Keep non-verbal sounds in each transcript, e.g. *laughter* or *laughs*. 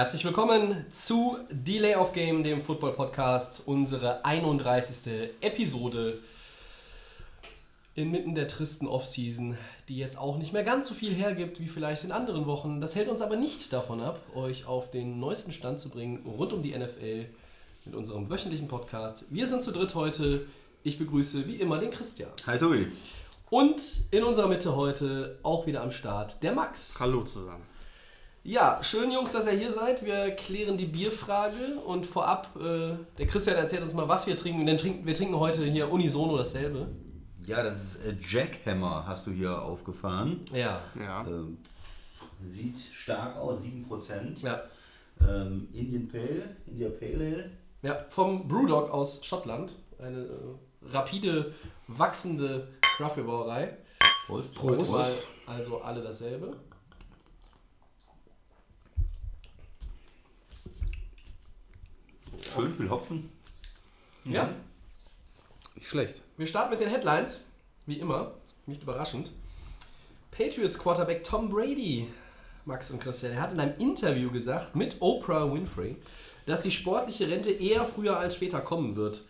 Herzlich willkommen zu Delay of Game, dem Football Podcast, unsere 31. Episode inmitten der tristen Offseason, die jetzt auch nicht mehr ganz so viel hergibt wie vielleicht in anderen Wochen. Das hält uns aber nicht davon ab, euch auf den neuesten Stand zu bringen rund um die NFL mit unserem wöchentlichen Podcast. Wir sind zu dritt heute. Ich begrüße wie immer den Christian. Hi Tobi. Und in unserer Mitte heute auch wieder am Start der Max. Hallo zusammen. Ja, schön Jungs, dass ihr hier seid. Wir klären die Bierfrage und vorab, äh, der Christian erzählt uns mal, was wir trinken. Denn trinken, wir trinken heute hier unisono dasselbe. Ja, das ist äh, Jackhammer, hast du hier aufgefahren. Ja. Ja. Ähm, sieht stark aus, 7%. Ja. Ähm, Indian Pale, India Pale Ale. ja. Vom Brewdog aus Schottland. Eine äh, rapide, wachsende Craftbeer-Brauerei. Prost. Prost. Also alle dasselbe. Schön viel Hopfen. Ja. Nicht schlecht. Wir starten mit den Headlines. Wie immer. Nicht überraschend. Patriots Quarterback Tom Brady, Max und Christian, er hat in einem Interview gesagt mit Oprah Winfrey, dass die sportliche Rente eher früher als später kommen wird.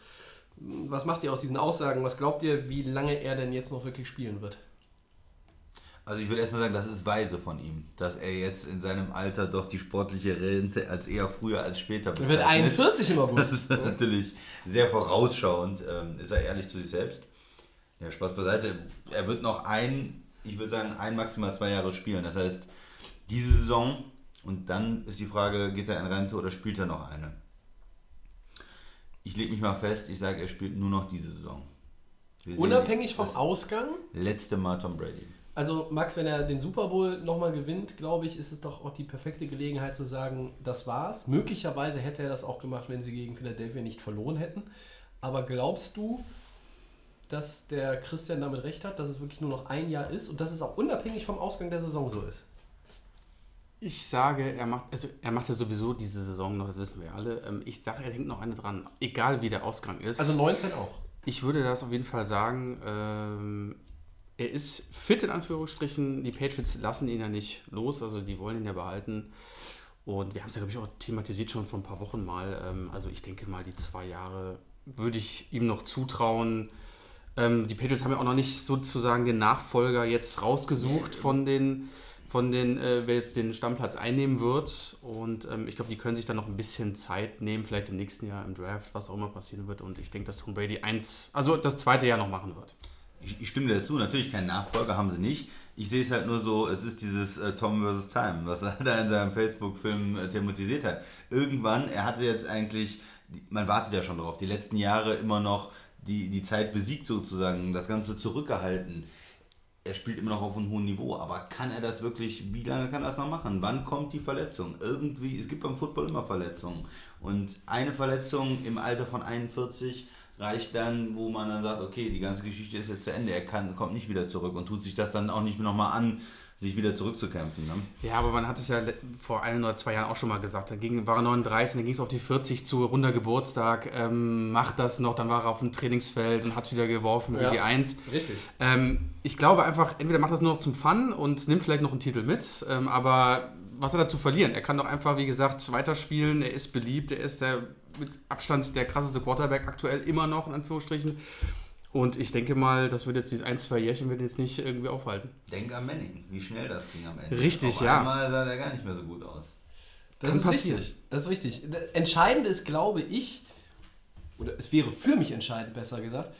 Was macht ihr aus diesen Aussagen? Was glaubt ihr, wie lange er denn jetzt noch wirklich spielen wird? Also ich würde erstmal sagen, das ist weise von ihm, dass er jetzt in seinem Alter doch die sportliche Rente als eher früher als später Er wird bezeichnet. 41 im Das August. ist *laughs* natürlich sehr vorausschauend. Ähm, ist er ehrlich zu sich selbst? Ja, Spaß beiseite. Er wird noch ein, ich würde sagen, ein, maximal zwei Jahre spielen. Das heißt, diese Saison und dann ist die Frage, geht er in Rente oder spielt er noch eine? Ich lege mich mal fest, ich sage, er spielt nur noch diese Saison. Wir Unabhängig vom das Ausgang. Letzte Mal Tom Brady. Also Max, wenn er den Super Bowl nochmal gewinnt, glaube ich, ist es doch auch die perfekte Gelegenheit zu sagen, das war's. Möglicherweise hätte er das auch gemacht, wenn sie gegen Philadelphia nicht verloren hätten. Aber glaubst du, dass der Christian damit recht hat, dass es wirklich nur noch ein Jahr ist und dass es auch unabhängig vom Ausgang der Saison so ist? Ich sage, er macht, also er macht ja sowieso diese Saison noch, das wissen wir alle. Ähm, Ich sage, er hängt noch eine dran, egal wie der Ausgang ist. Also 19 auch. ich würde das auf jeden Fall sagen. Ähm, er ist fit in Anführungsstrichen. Die Patriots lassen ihn ja nicht los, also die wollen ihn ja behalten. Und wir haben es ja, glaube ich, auch thematisiert schon vor ein paar Wochen mal. Ähm, also ich denke mal, die zwei Jahre würde ich ihm noch zutrauen. Ähm, die Patriots haben ja auch noch nicht sozusagen den Nachfolger jetzt rausgesucht von den, von den, äh, wer jetzt den Stammplatz einnehmen wird. Und ähm, ich glaube, die können sich dann noch ein bisschen Zeit nehmen, vielleicht im nächsten Jahr im Draft, was auch immer passieren wird. Und ich denke, dass Tom Brady eins, also das zweite Jahr noch machen wird. Ich, ich stimme dir dazu, natürlich keinen Nachfolger haben sie nicht. Ich sehe es halt nur so, es ist dieses äh, Tom vs. Time, was *laughs* er da in seinem Facebook-Film äh, thematisiert hat. Irgendwann, er hatte jetzt eigentlich, man wartet ja schon drauf, die letzten Jahre immer noch die, die Zeit besiegt sozusagen, das Ganze zurückgehalten. Er spielt immer noch auf einem hohen Niveau, aber kann er das wirklich, wie lange kann er das noch machen? Wann kommt die Verletzung? Irgendwie, es gibt beim Football immer Verletzungen. Und eine Verletzung im Alter von 41 reicht dann, wo man dann sagt, okay, die ganze Geschichte ist jetzt zu Ende, er kann, kommt nicht wieder zurück und tut sich das dann auch nicht mehr nochmal an, sich wieder zurückzukämpfen. Ne? Ja, aber man hat es ja vor ein oder zwei Jahren auch schon mal gesagt. Da ging, war er 39, dann ging es auf die 40 zu runder Geburtstag. Ähm, macht das noch, dann war er auf dem Trainingsfeld und hat wieder geworfen Ja. wie die Eins. Richtig. Ähm, ich glaube einfach, entweder macht er das nur noch zum Fun und nimmt vielleicht noch einen Titel mit, ähm, aber was hat er zu verlieren? Er kann doch einfach, wie gesagt, weiterspielen. Er ist beliebt, er ist der mit Abstand der krasseste Quarterback aktuell immer noch, in Anführungsstrichen. Und ich denke mal, das wird jetzt diese ein, zwei Jährchen wird jetzt nicht irgendwie aufhalten. Denk an Manning, wie schnell das ging am Ende. Richtig, Auf ja. einmal sah der gar nicht mehr so gut aus. Das Kann ist passieren. richtig. Das ist richtig. Entscheidend ist, glaube ich, oder es wäre für mich entscheidend, besser gesagt,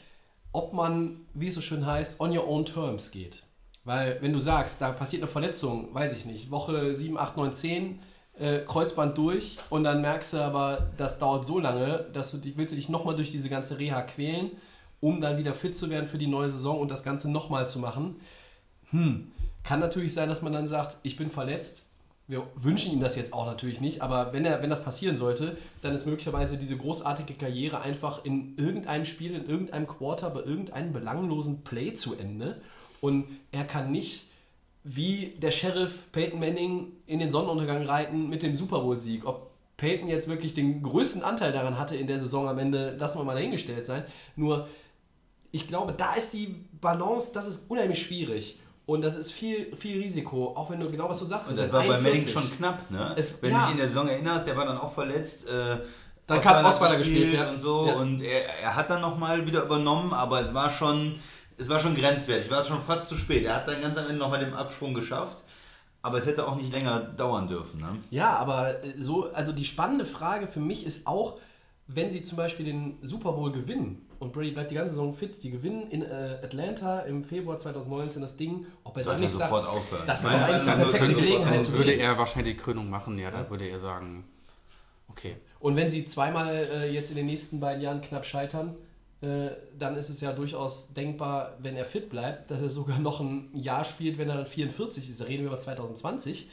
ob man, wie es so schön heißt, on your own terms geht. Weil, wenn du sagst, da passiert eine Verletzung, weiß ich nicht, Woche 7, 8, 9, 10, äh, Kreuzband durch und dann merkst du aber, das dauert so lange, dass du dich, willst du dich nochmal durch diese ganze Reha quälen, um dann wieder fit zu werden für die neue Saison und das Ganze nochmal zu machen. Hm, kann natürlich sein, dass man dann sagt, ich bin verletzt, wir wünschen ihm das jetzt auch natürlich nicht, aber wenn, er, wenn das passieren sollte, dann ist möglicherweise diese großartige Karriere einfach in irgendeinem Spiel, in irgendeinem Quarter, bei irgendeinem belanglosen Play zu Ende. Und er kann nicht wie der Sheriff Peyton Manning in den Sonnenuntergang reiten mit dem Super Bowl-Sieg. Ob Peyton jetzt wirklich den größten Anteil daran hatte in der Saison am Ende, lassen wir mal dahingestellt sein. Nur, ich glaube, da ist die Balance, das ist unheimlich schwierig. Und das ist viel, viel Risiko, auch wenn du genau was du sagst. Und das war bei Manning 41. schon knapp, ne? Es- Wenn ja. du dich in der Saison erinnerst, der war dann auch verletzt. Äh, Dann kam Osweiler Osweiler gespielt, ja. und so. Ja. Und er, er hat dann nochmal wieder übernommen, aber es war schon, es war schon grenzwertig. Es war schon fast zu spät. Er hat dann ganz am Ende nochmal den Absprung geschafft. Aber es hätte auch nicht länger dauern dürfen. Ne? Ja, aber äh, so, also die spannende Frage für mich ist auch, wenn sie zum Beispiel den Super Bowl gewinnen und Brady bleibt die ganze Saison fit, die gewinnen in äh, Atlanta im Februar 2019 das Ding, ob er dann nicht sagt, sofort aufhören. das ist Meine doch eigentlich die Meinung, perfekte könnte- Gelegenheit zu würde er wahrscheinlich die Krönung machen, ja, dann würde er sagen, okay. Und wenn sie zweimal äh, jetzt in den nächsten beiden Jahren knapp scheitern, dann ist es ja durchaus denkbar, wenn er fit bleibt, dass er sogar noch ein Jahr spielt, wenn er dann 44 ist. Da reden wir über 2020.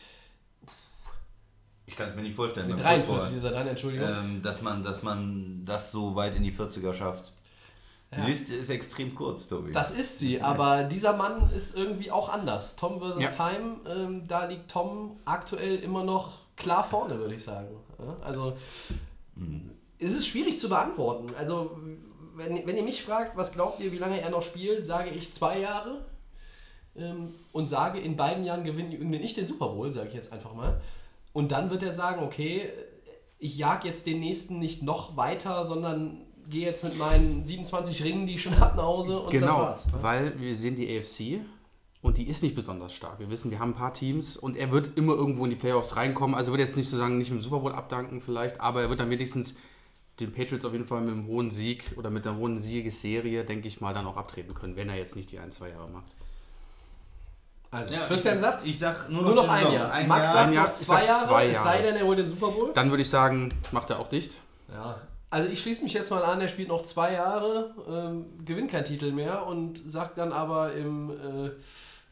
Ich kann es mir nicht vorstellen. beim 43 Football, ist er dann, Entschuldigung. ähm, dass, man, dass man das so weit in die 40er schafft. Die Ja. Liste ist extrem kurz, Tobi. Das ist sie, aber dieser Mann ist irgendwie auch anders. Tom versus Ja. Time, ähm, da liegt Tom aktuell immer noch klar vorne, würde ich sagen. Ja, also es ist schwierig zu beantworten. Also wenn, wenn ihr mich fragt, was glaubt ihr, wie lange er noch spielt, sage ich zwei Jahre ähm, und sage, in beiden Jahren gewinne gewinne ich den Super Bowl, sage ich jetzt einfach mal. Und dann wird er sagen, okay, ich jag jetzt den nächsten nicht noch weiter, sondern gehe jetzt mit meinen 27 Ringen, die ich schon habe, nach Hause und genau, das war's. weil wir sehen die AFC und die ist nicht besonders stark. Wir wissen, wir haben ein paar Teams und er wird immer irgendwo in die Playoffs reinkommen. Also wird jetzt nicht sozusagen nicht mit dem Super Bowl abdanken vielleicht, aber er wird dann wenigstens den Patriots auf jeden Fall mit einem hohen Sieg oder mit einer hohen Siegesserie, denke ich mal, dann auch abtreten können, wenn er jetzt nicht die ein, zwei Jahre macht. Also, Ja, Christian ich, sagt, ich sag nur noch, nur noch ein Saison. Jahr. Ein Max Jahr. sagt Ein Jahr, noch zwei sag Jahre, zwei es sei Jahre. denn, er holt den Super Bowl. Dann würde ich sagen, macht er auch dicht. Ja. Also ich schließe mich jetzt mal an, er spielt noch zwei Jahre, ähm, gewinnt keinen Titel mehr und sagt dann aber im äh,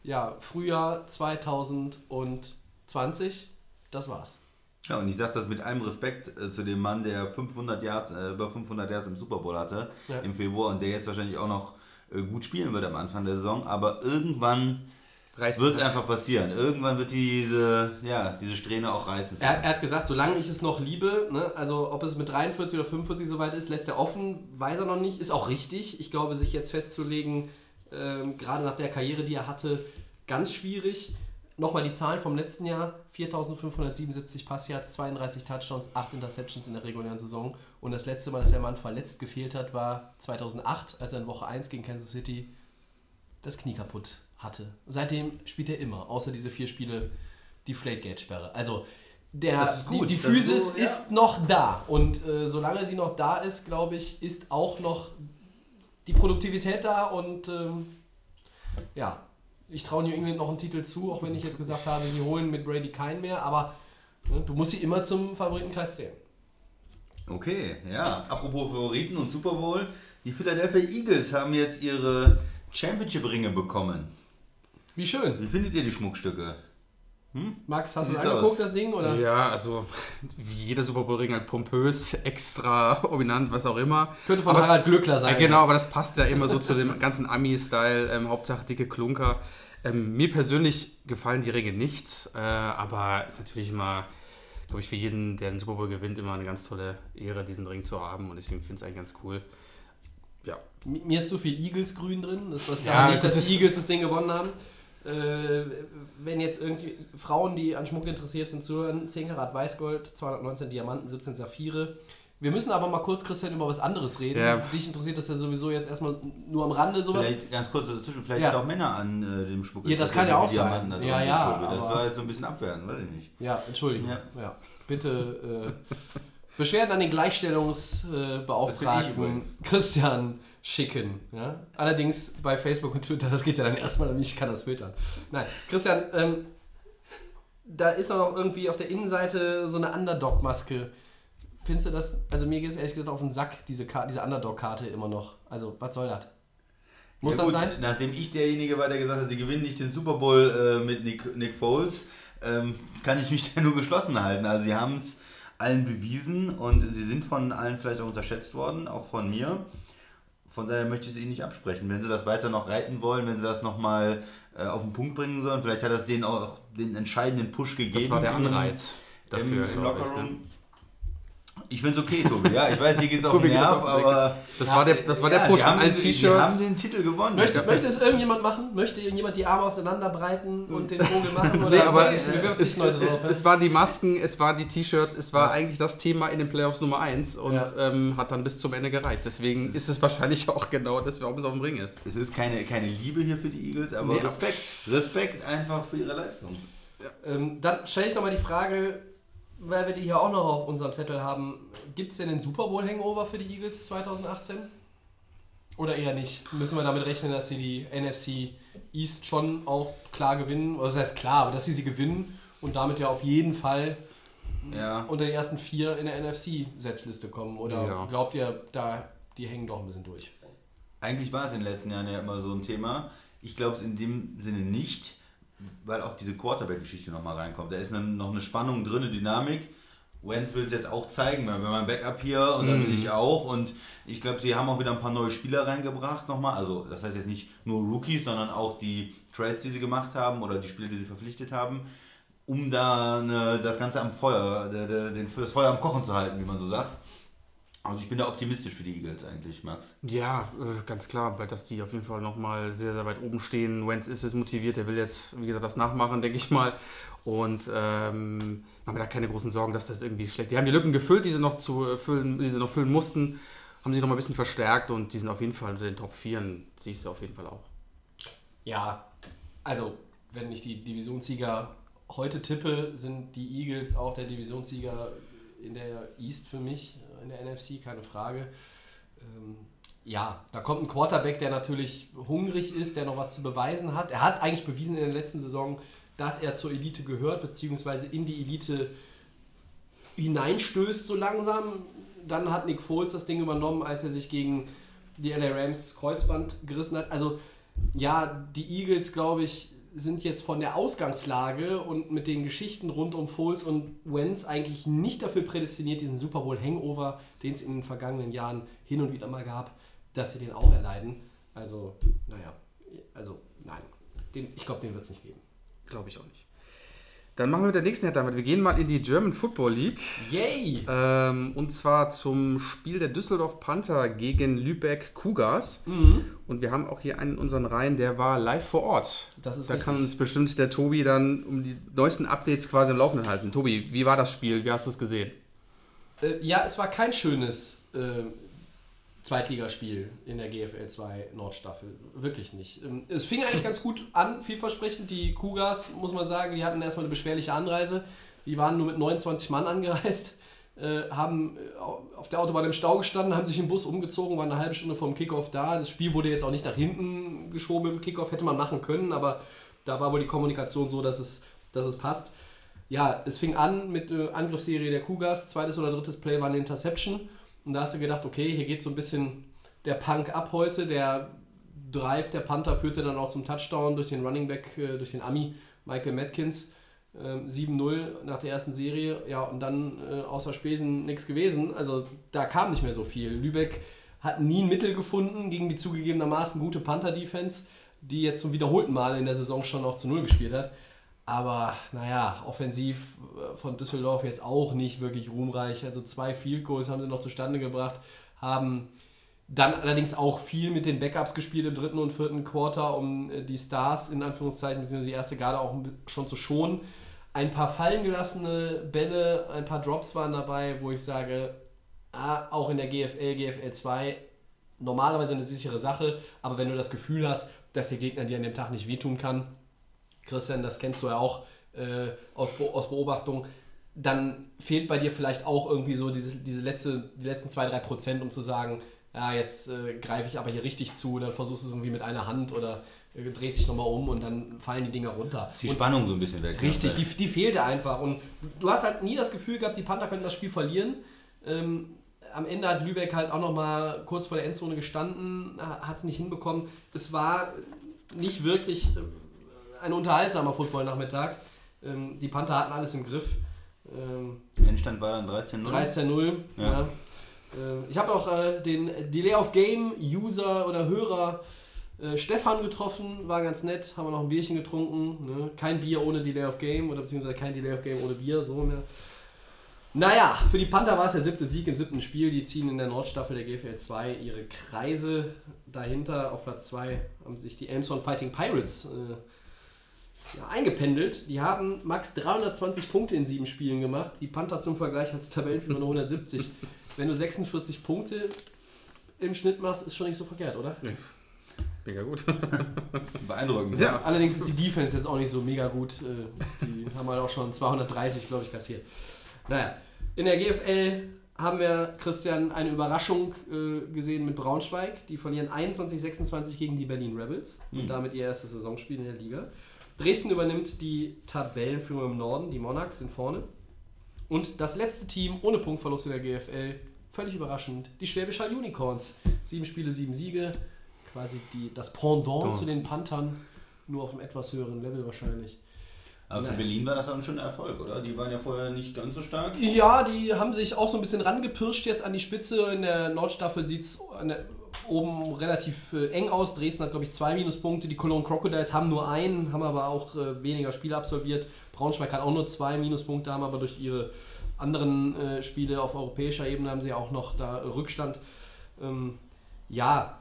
ja, Frühjahr 2020, das war's. Ja, und ich sage das mit allem Respekt äh, zu dem Mann, der 500 Yards, äh, über 500 Yards im Super Bowl hatte Ja. im Februar und der jetzt wahrscheinlich auch noch äh, gut spielen wird am Anfang der Saison. Aber irgendwann Reißt wird es einfach passieren. Irgendwann wird diese, ja, diese Strähne auch reißen. Er, er hat gesagt, solange ich es noch liebe, ne, also ob es mit 43 oder 45 soweit ist, lässt er offen, weiß er noch nicht, ist auch richtig. Ich glaube, sich jetzt festzulegen, ähm, gerade nach der Karriere, die er hatte, ganz schwierig. Nochmal die Zahlen vom letzten Jahr: 4577 Passyards, 32 Touchdowns, 8 Interceptions in der regulären Saison. Und das letzte Mal, dass der Mann verletzt gefehlt hat, war 2008, als er in Woche 1 gegen Kansas City das Knie kaputt hatte. Seitdem spielt er immer, außer diese vier Spiele, die Flategate-Sperre. Also der, gut, die, die Physis so, ja. ist noch da. Und äh, solange sie noch da ist, glaube ich, ist auch noch die Produktivität da. Und ähm, ja, ich traue New England noch einen Titel zu, auch wenn ich jetzt gesagt habe, sie holen mit Brady keinen mehr. Aber ne, du musst sie immer zum Favoritenkreis zählen. Okay, ja. Apropos Favoriten und Super Bowl. Die Philadelphia Eagles haben jetzt ihre Championship-Ringe bekommen. Wie schön. Wie findet ihr die Schmuckstücke? Max, hast du es angeguckt, aus? das Ding? Oder? Ja, also wie jeder Super Bowl-Ring halt pompös, extra dominant, was auch immer. Könnte von Aber- Harald Glückler sein. Ja, genau, aber das passt ja immer so zu dem ganzen Ami-Style, ähm, Hauptsache dicke Klunker. Ähm, mir persönlich gefallen die Ringe nicht, äh, aber ist natürlich immer, glaube ich, für jeden, der den Super Bowl gewinnt, immer eine ganz tolle Ehre, diesen Ring zu haben und deswegen finde ich es eigentlich ganz cool. Ja, Mi- Mir ist zu viel Eagles-Grün drin. Das was Ja, nicht, dass das- die Eagles das Ding gewonnen haben. Äh, wenn jetzt irgendwie Frauen, die an Schmuck interessiert sind, zuhören, 10 Karat Weißgold, 219 Diamanten, 17 Saphire. Wir müssen aber mal kurz, Christian, über was anderes reden. Ja. Dich interessiert das ja sowieso jetzt erstmal nur am Rande sowas. Vielleicht ganz kurz dazwischen, vielleicht Ja. sind auch Männer an äh, dem Schmuck. Ja, das kann ja auch sein. Da Ja, ja. Das war jetzt so ein bisschen abwerten, weiß ich nicht. Ja, Entschuldigung. Ja. Ja. Bitte äh, Beschwerden an den Gleichstellungsbeauftragten äh. Christian schicken. Ja? Allerdings bei Facebook und Twitter, das geht ja dann erstmal, ich kann das filtern. Nein, Christian, ähm, da ist auch noch irgendwie auf der Innenseite so eine Underdog-Maske. Findest du das, also mir geht es ehrlich gesagt auf den Sack, diese, diese Underdog-Karte immer noch. Also, was soll das? Muss ja, das gut, sein? Nachdem ich derjenige war, der gesagt hat, sie gewinnen nicht den Super Bowl äh, mit Nick, Nick Foles, ähm, kann ich mich *laughs* da nur geschlossen halten. Also sie haben es allen bewiesen und sie sind von allen vielleicht auch unterschätzt worden, auch von mir. Von daher möchte ich es ihnen nicht absprechen. Wenn sie das weiter noch reiten wollen, wenn sie das nochmal äh, auf den Punkt bringen sollen, vielleicht hat das denen auch den entscheidenden Push gegeben. Das war der Anreiz dafür, im, im ich, Lockerroom. Ich finde es okay, Tobi. Ja, ich weiß, dir geht es auf Tobi den geht's Nerv, auf den Sack. aber... Das war der, das war der Ja, Push die mit haben allen den- Die haben T-Shirts. den Titel gewonnen. Möchte, möchte es irgendjemand machen? Möchte irgendjemand die Arme auseinanderbreiten und den Vogel machen? *laughs* Oder Nee, aber es, es, drauf? es waren die Masken, es waren die T-Shirts, es war Ja. eigentlich das Thema in den Playoffs Nummer 1 und Ja. ähm, hat dann bis zum Ende gereicht. Deswegen ist es wahrscheinlich *laughs* auch genau das, warum es auf dem Ring ist. Es ist keine, keine Liebe hier für die Eagles, aber Nee, Respekt. Respekt einfach für ihre Leistung. Ähm, dann stelle ich nochmal die Frage, weil wir die hier auch noch auf unserem Zettel haben. Gibt es denn den Super Bowl Hangover für die Eagles 2018? Oder eher nicht? Müssen wir damit rechnen, dass sie die NFC East schon auch klar gewinnen? Oder das heißt klar, aber dass sie sie gewinnen und damit ja auf jeden Fall Ja. unter die ersten vier in der NFC-Setzliste kommen? Oder Ja. glaubt ihr, da die hängen doch ein bisschen durch? Eigentlich war es in den letzten Jahren ja immer so ein Thema. Ich glaube es in dem Sinne nicht, weil auch diese Quarterback-Geschichte nochmal reinkommt. Da ist eine, noch eine Spannung drin, eine Dynamik. Wentz will es jetzt auch zeigen, weil wir haben ein Backup hier und dann will ich auch. Und ich glaube, sie haben auch wieder ein paar neue Spieler reingebracht nochmal. Also das heißt jetzt nicht nur Rookies, sondern auch die Trades, die sie gemacht haben oder die Spieler, die sie verpflichtet haben, um da eine, das Ganze am Feuer, der, der, den, das Feuer am Kochen zu halten, wie man so sagt. Also ich bin da optimistisch für die Eagles eigentlich, Max. Ja, äh, ganz klar, weil dass die auf jeden Fall nochmal sehr, sehr weit oben stehen. Wentz ist es motiviert, der will jetzt, wie gesagt, das nachmachen, denke ich mal. Und ähm, machen wir da keine großen Sorgen, dass das irgendwie schlecht. Die haben die Lücken gefüllt, die sie noch zu äh, füllen, die sie noch füllen mussten, haben sich noch mal ein bisschen verstärkt und die sind auf jeden Fall unter den Top 4, sehe ich sie auf jeden Fall auch. Ja, also wenn ich die Divisionssieger heute tippe, sind die Eagles auch der Divisionssieger in der East für mich, in der NFC, keine Frage. Ähm, ja, da kommt ein Quarterback, der natürlich hungrig ist, der noch was zu beweisen hat. Er hat eigentlich bewiesen in der letzten Saison, dass er zur Elite gehört, beziehungsweise in die Elite hineinstößt so langsam. Dann hat Nick Foles das Ding übernommen, als er sich gegen die LA Rams Kreuzband gerissen hat. Also ja, die Eagles, glaube ich, sind jetzt von der Ausgangslage und mit den Geschichten rund um Foles und Wentz eigentlich nicht dafür prädestiniert, diesen Super Bowl Hangover, den es in den vergangenen Jahren hin und wieder mal gab, dass sie den auch erleiden. Also, naja, also nein, den, ich glaube, den wird es nicht geben. Glaube ich auch nicht. Dann machen wir mit der nächsten Head damit. Wir gehen mal in die German Football League. Yay! Ähm, und zwar zum Spiel der Düsseldorf Panther gegen Lübeck Cougars. Mhm. Und wir haben auch hier einen in unseren Reihen, der war live vor Ort. Das ist da kann richtig. uns bestimmt der Tobi dann um die neuesten Updates quasi im Laufenden halten. Tobi, wie war das Spiel? Wie hast du es gesehen? Äh, ja, es war kein schönes äh, Zweitligaspiel in der GFL 2 Nordstaffel. Wirklich nicht. Ähm, es fing eigentlich ganz gut an, vielversprechend. Die Cougars, muss man sagen, die hatten erstmal eine beschwerliche Anreise. Die waren nur mit 29 Mann angereist, äh, haben äh, auf der Autobahn im Stau gestanden, haben sich im Bus umgezogen, waren eine halbe Stunde vom Kickoff da. Das Spiel wurde jetzt auch nicht nach hinten geschoben im Kickoff, hätte man machen können, aber da war wohl die Kommunikation so, dass es, dass es passt. Ja, es fing an mit äh, Angriffsserie der Cougars. Zweites oder drittes Play war eine Interception. Und da hast du gedacht, okay, hier geht so ein bisschen der Punk ab heute. Der Drive der Panther führte dann auch zum Touchdown durch den Running Back, äh, durch den Ami Michael Matkins. Ähm, 7-0 nach der ersten Serie. Ja, und dann äh, außer Spesen nichts gewesen. Also da kam nicht mehr so viel. Lübeck hat nie ein Mittel gefunden gegen die zugegebenermaßen gute Panther-Defense, die jetzt zum wiederholten Mal in der Saison schon auch zu Null gespielt hat. Aber naja, offensiv äh, von Düsseldorf jetzt auch nicht wirklich ruhmreich. Also zwei Field Goals haben sie noch zustande gebracht, haben dann allerdings auch viel mit den Backups gespielt im dritten und vierten Quarter, um äh, die Stars in Anführungszeichen, beziehungsweise die erste Garde auch schon zu schonen. Ein paar fallen gelassene Bälle, ein paar Drops waren dabei, wo ich sage, ah, auch in der GFL, GFL 2 normalerweise eine sichere Sache, aber wenn du das Gefühl hast, dass der Gegner dir an dem Tag nicht wehtun kann, Christian, das kennst du ja auch äh, aus, aus Beobachtung, dann fehlt bei dir vielleicht auch irgendwie so diese, diese letzte, die letzten 2-3 Prozent, um zu sagen, ja, jetzt äh, greife ich aber hier richtig zu, dann versuchst du es irgendwie mit einer Hand oder äh, drehst dich nochmal um und dann fallen die Dinger runter. Die Und Spannung so ein bisschen weg. Richtig, die, die fehlte einfach. Und du hast halt nie das Gefühl gehabt, die Panther könnten das Spiel verlieren. Ähm, am Ende hat Lübeck halt auch nochmal kurz vor der Endzone gestanden, hat es nicht hinbekommen. Es war nicht wirklich äh, ein unterhaltsamer Footballnachmittag. Ähm, die Panther hatten alles im Griff. Ähm, Endstand war dann 13-0. 13-0. Ja. Ja. Äh, Ich habe auch äh, den Delay of Game User oder Hörer äh, Stefan getroffen, war ganz nett, haben wir noch ein Bierchen getrunken. Ne? Kein Bier ohne Delay of Game oder beziehungsweise kein Delay of Game ohne Bier, so mehr. Naja, für die Panther war es der siebte Sieg im siebten Spiel. Die ziehen in der Nordstaffel der GFL 2 ihre Kreise. Dahinter auf Platz 2 haben sich die Elmshorn Fighting Pirates äh, ja, eingependelt. Die haben max 320 Punkte in sieben Spielen gemacht. Die Panther zum Vergleich als Tabellenführer nur 170. *laughs* Wenn du 46 Punkte im Schnitt machst, ist schon nicht so verkehrt, oder? Mega gut. *laughs* Beeindruckend. Ja. Allerdings ist die Defense jetzt auch nicht so mega gut. Äh, Die *laughs* haben halt auch schon 230, glaube ich, kassiert. Naja, in der GFL haben wir, Christian, eine Überraschung äh, gesehen mit Braunschweig. Die verlieren 21-26 gegen die Berlin Rebels und damit ihr erstes Saisonspiel in der Liga. Dresden übernimmt die Tabellenführung im Norden, die Monarchs sind vorne. Und das letzte Team ohne Punktverlust in der GFL, völlig überraschend, die Schwäbisch Hall Unicorns. Sieben Spiele, sieben Siege. Quasi die, das Pendant Doch. zu den Panthern, nur auf einem etwas höheren Level wahrscheinlich. Aber für Nein. Berlin war das dann schon ein Erfolg, oder? Die waren ja vorher nicht ganz so stark. Ja, die haben sich auch so ein bisschen rangepirscht jetzt an die Spitze. In der Nordstaffel sieht es oben relativ äh, eng aus. Dresden hat, glaube ich, zwei Minuspunkte. Die Cologne Crocodiles haben nur einen, haben aber auch äh, weniger Spiele absolviert. Braunschweig hat auch nur zwei Minuspunkte, haben aber durch ihre anderen äh, Spiele auf europäischer Ebene haben sie auch noch da Rückstand. Ähm, ja,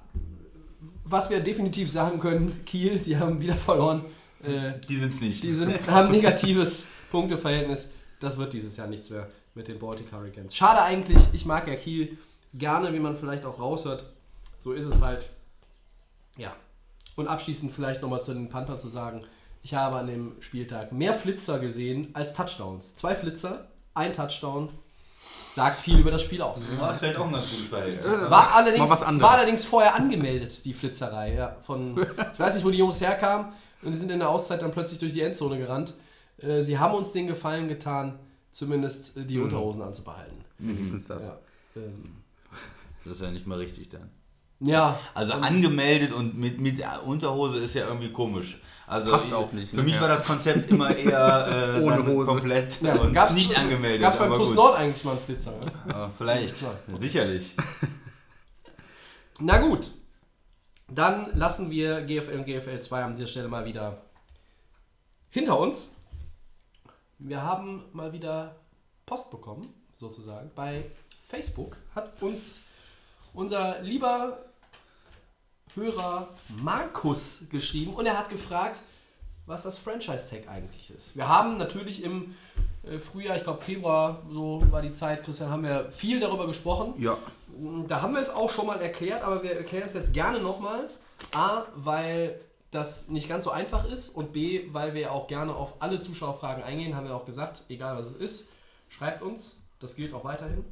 was wir definitiv sagen können, *laughs* Kiel, die haben wieder verloren. Äh, Die sind's nicht. die sind, *laughs* haben negatives Punkteverhältnis. Das wird dieses Jahr nichts mehr mit den Baltic Hurricanes. Schade eigentlich, ich mag ja Kiel gerne, wie man vielleicht auch raushört. So ist es halt. Ja. Und abschließend vielleicht nochmal zu den Panthern zu sagen, ich habe an dem Spieltag mehr Flitzer gesehen als Touchdowns. Zwei Flitzer, ein Touchdown. Sagt viel über das Spiel aus. War vielleicht auch ein ganz gutes Verhältnis. War allerdings, war allerdings vorher angemeldet, die Flitzerei. Ja, von, ich weiß nicht, wo die Jungs herkamen und die sind in der Auszeit dann plötzlich durch die Endzone gerannt. Äh, sie haben uns den Gefallen getan, zumindest äh, die Unterhosen anzubehalten. Wenigstens das. Ja, ähm, Das ist ja nicht mal richtig dann. Ja Also angemeldet und mit, mit Unterhose ist ja irgendwie komisch. Also Passt ich- auch nicht, Für ne? mich Ja. war das Konzept immer eher *laughs* äh, Ohne Hose. komplett ja, und gab's- nicht angemeldet. Gab beim aber TuS gut. Nord eigentlich mal einen Flitzer. *laughs* Ja? Vielleicht, Ja, okay. sicherlich. *laughs* Na gut, dann lassen wir GFL und GFL 2 an dieser Stelle mal wieder hinter uns. Wir haben mal wieder Post bekommen, sozusagen. Bei Facebook hat uns unser lieber Hörer Markus geschrieben und er hat gefragt, was das Franchise-Tag eigentlich ist. Wir haben natürlich im äh, Frühjahr, ich glaube Februar, so war die Zeit, Christian, haben wir viel darüber gesprochen. Ja. Da haben wir es auch schon mal erklärt, aber wir erklären es jetzt gerne nochmal. A, weil das nicht ganz so einfach ist und B, weil wir auch gerne auf alle Zuschauerfragen eingehen, haben wir auch gesagt, egal was es ist, schreibt uns, das gilt auch weiterhin.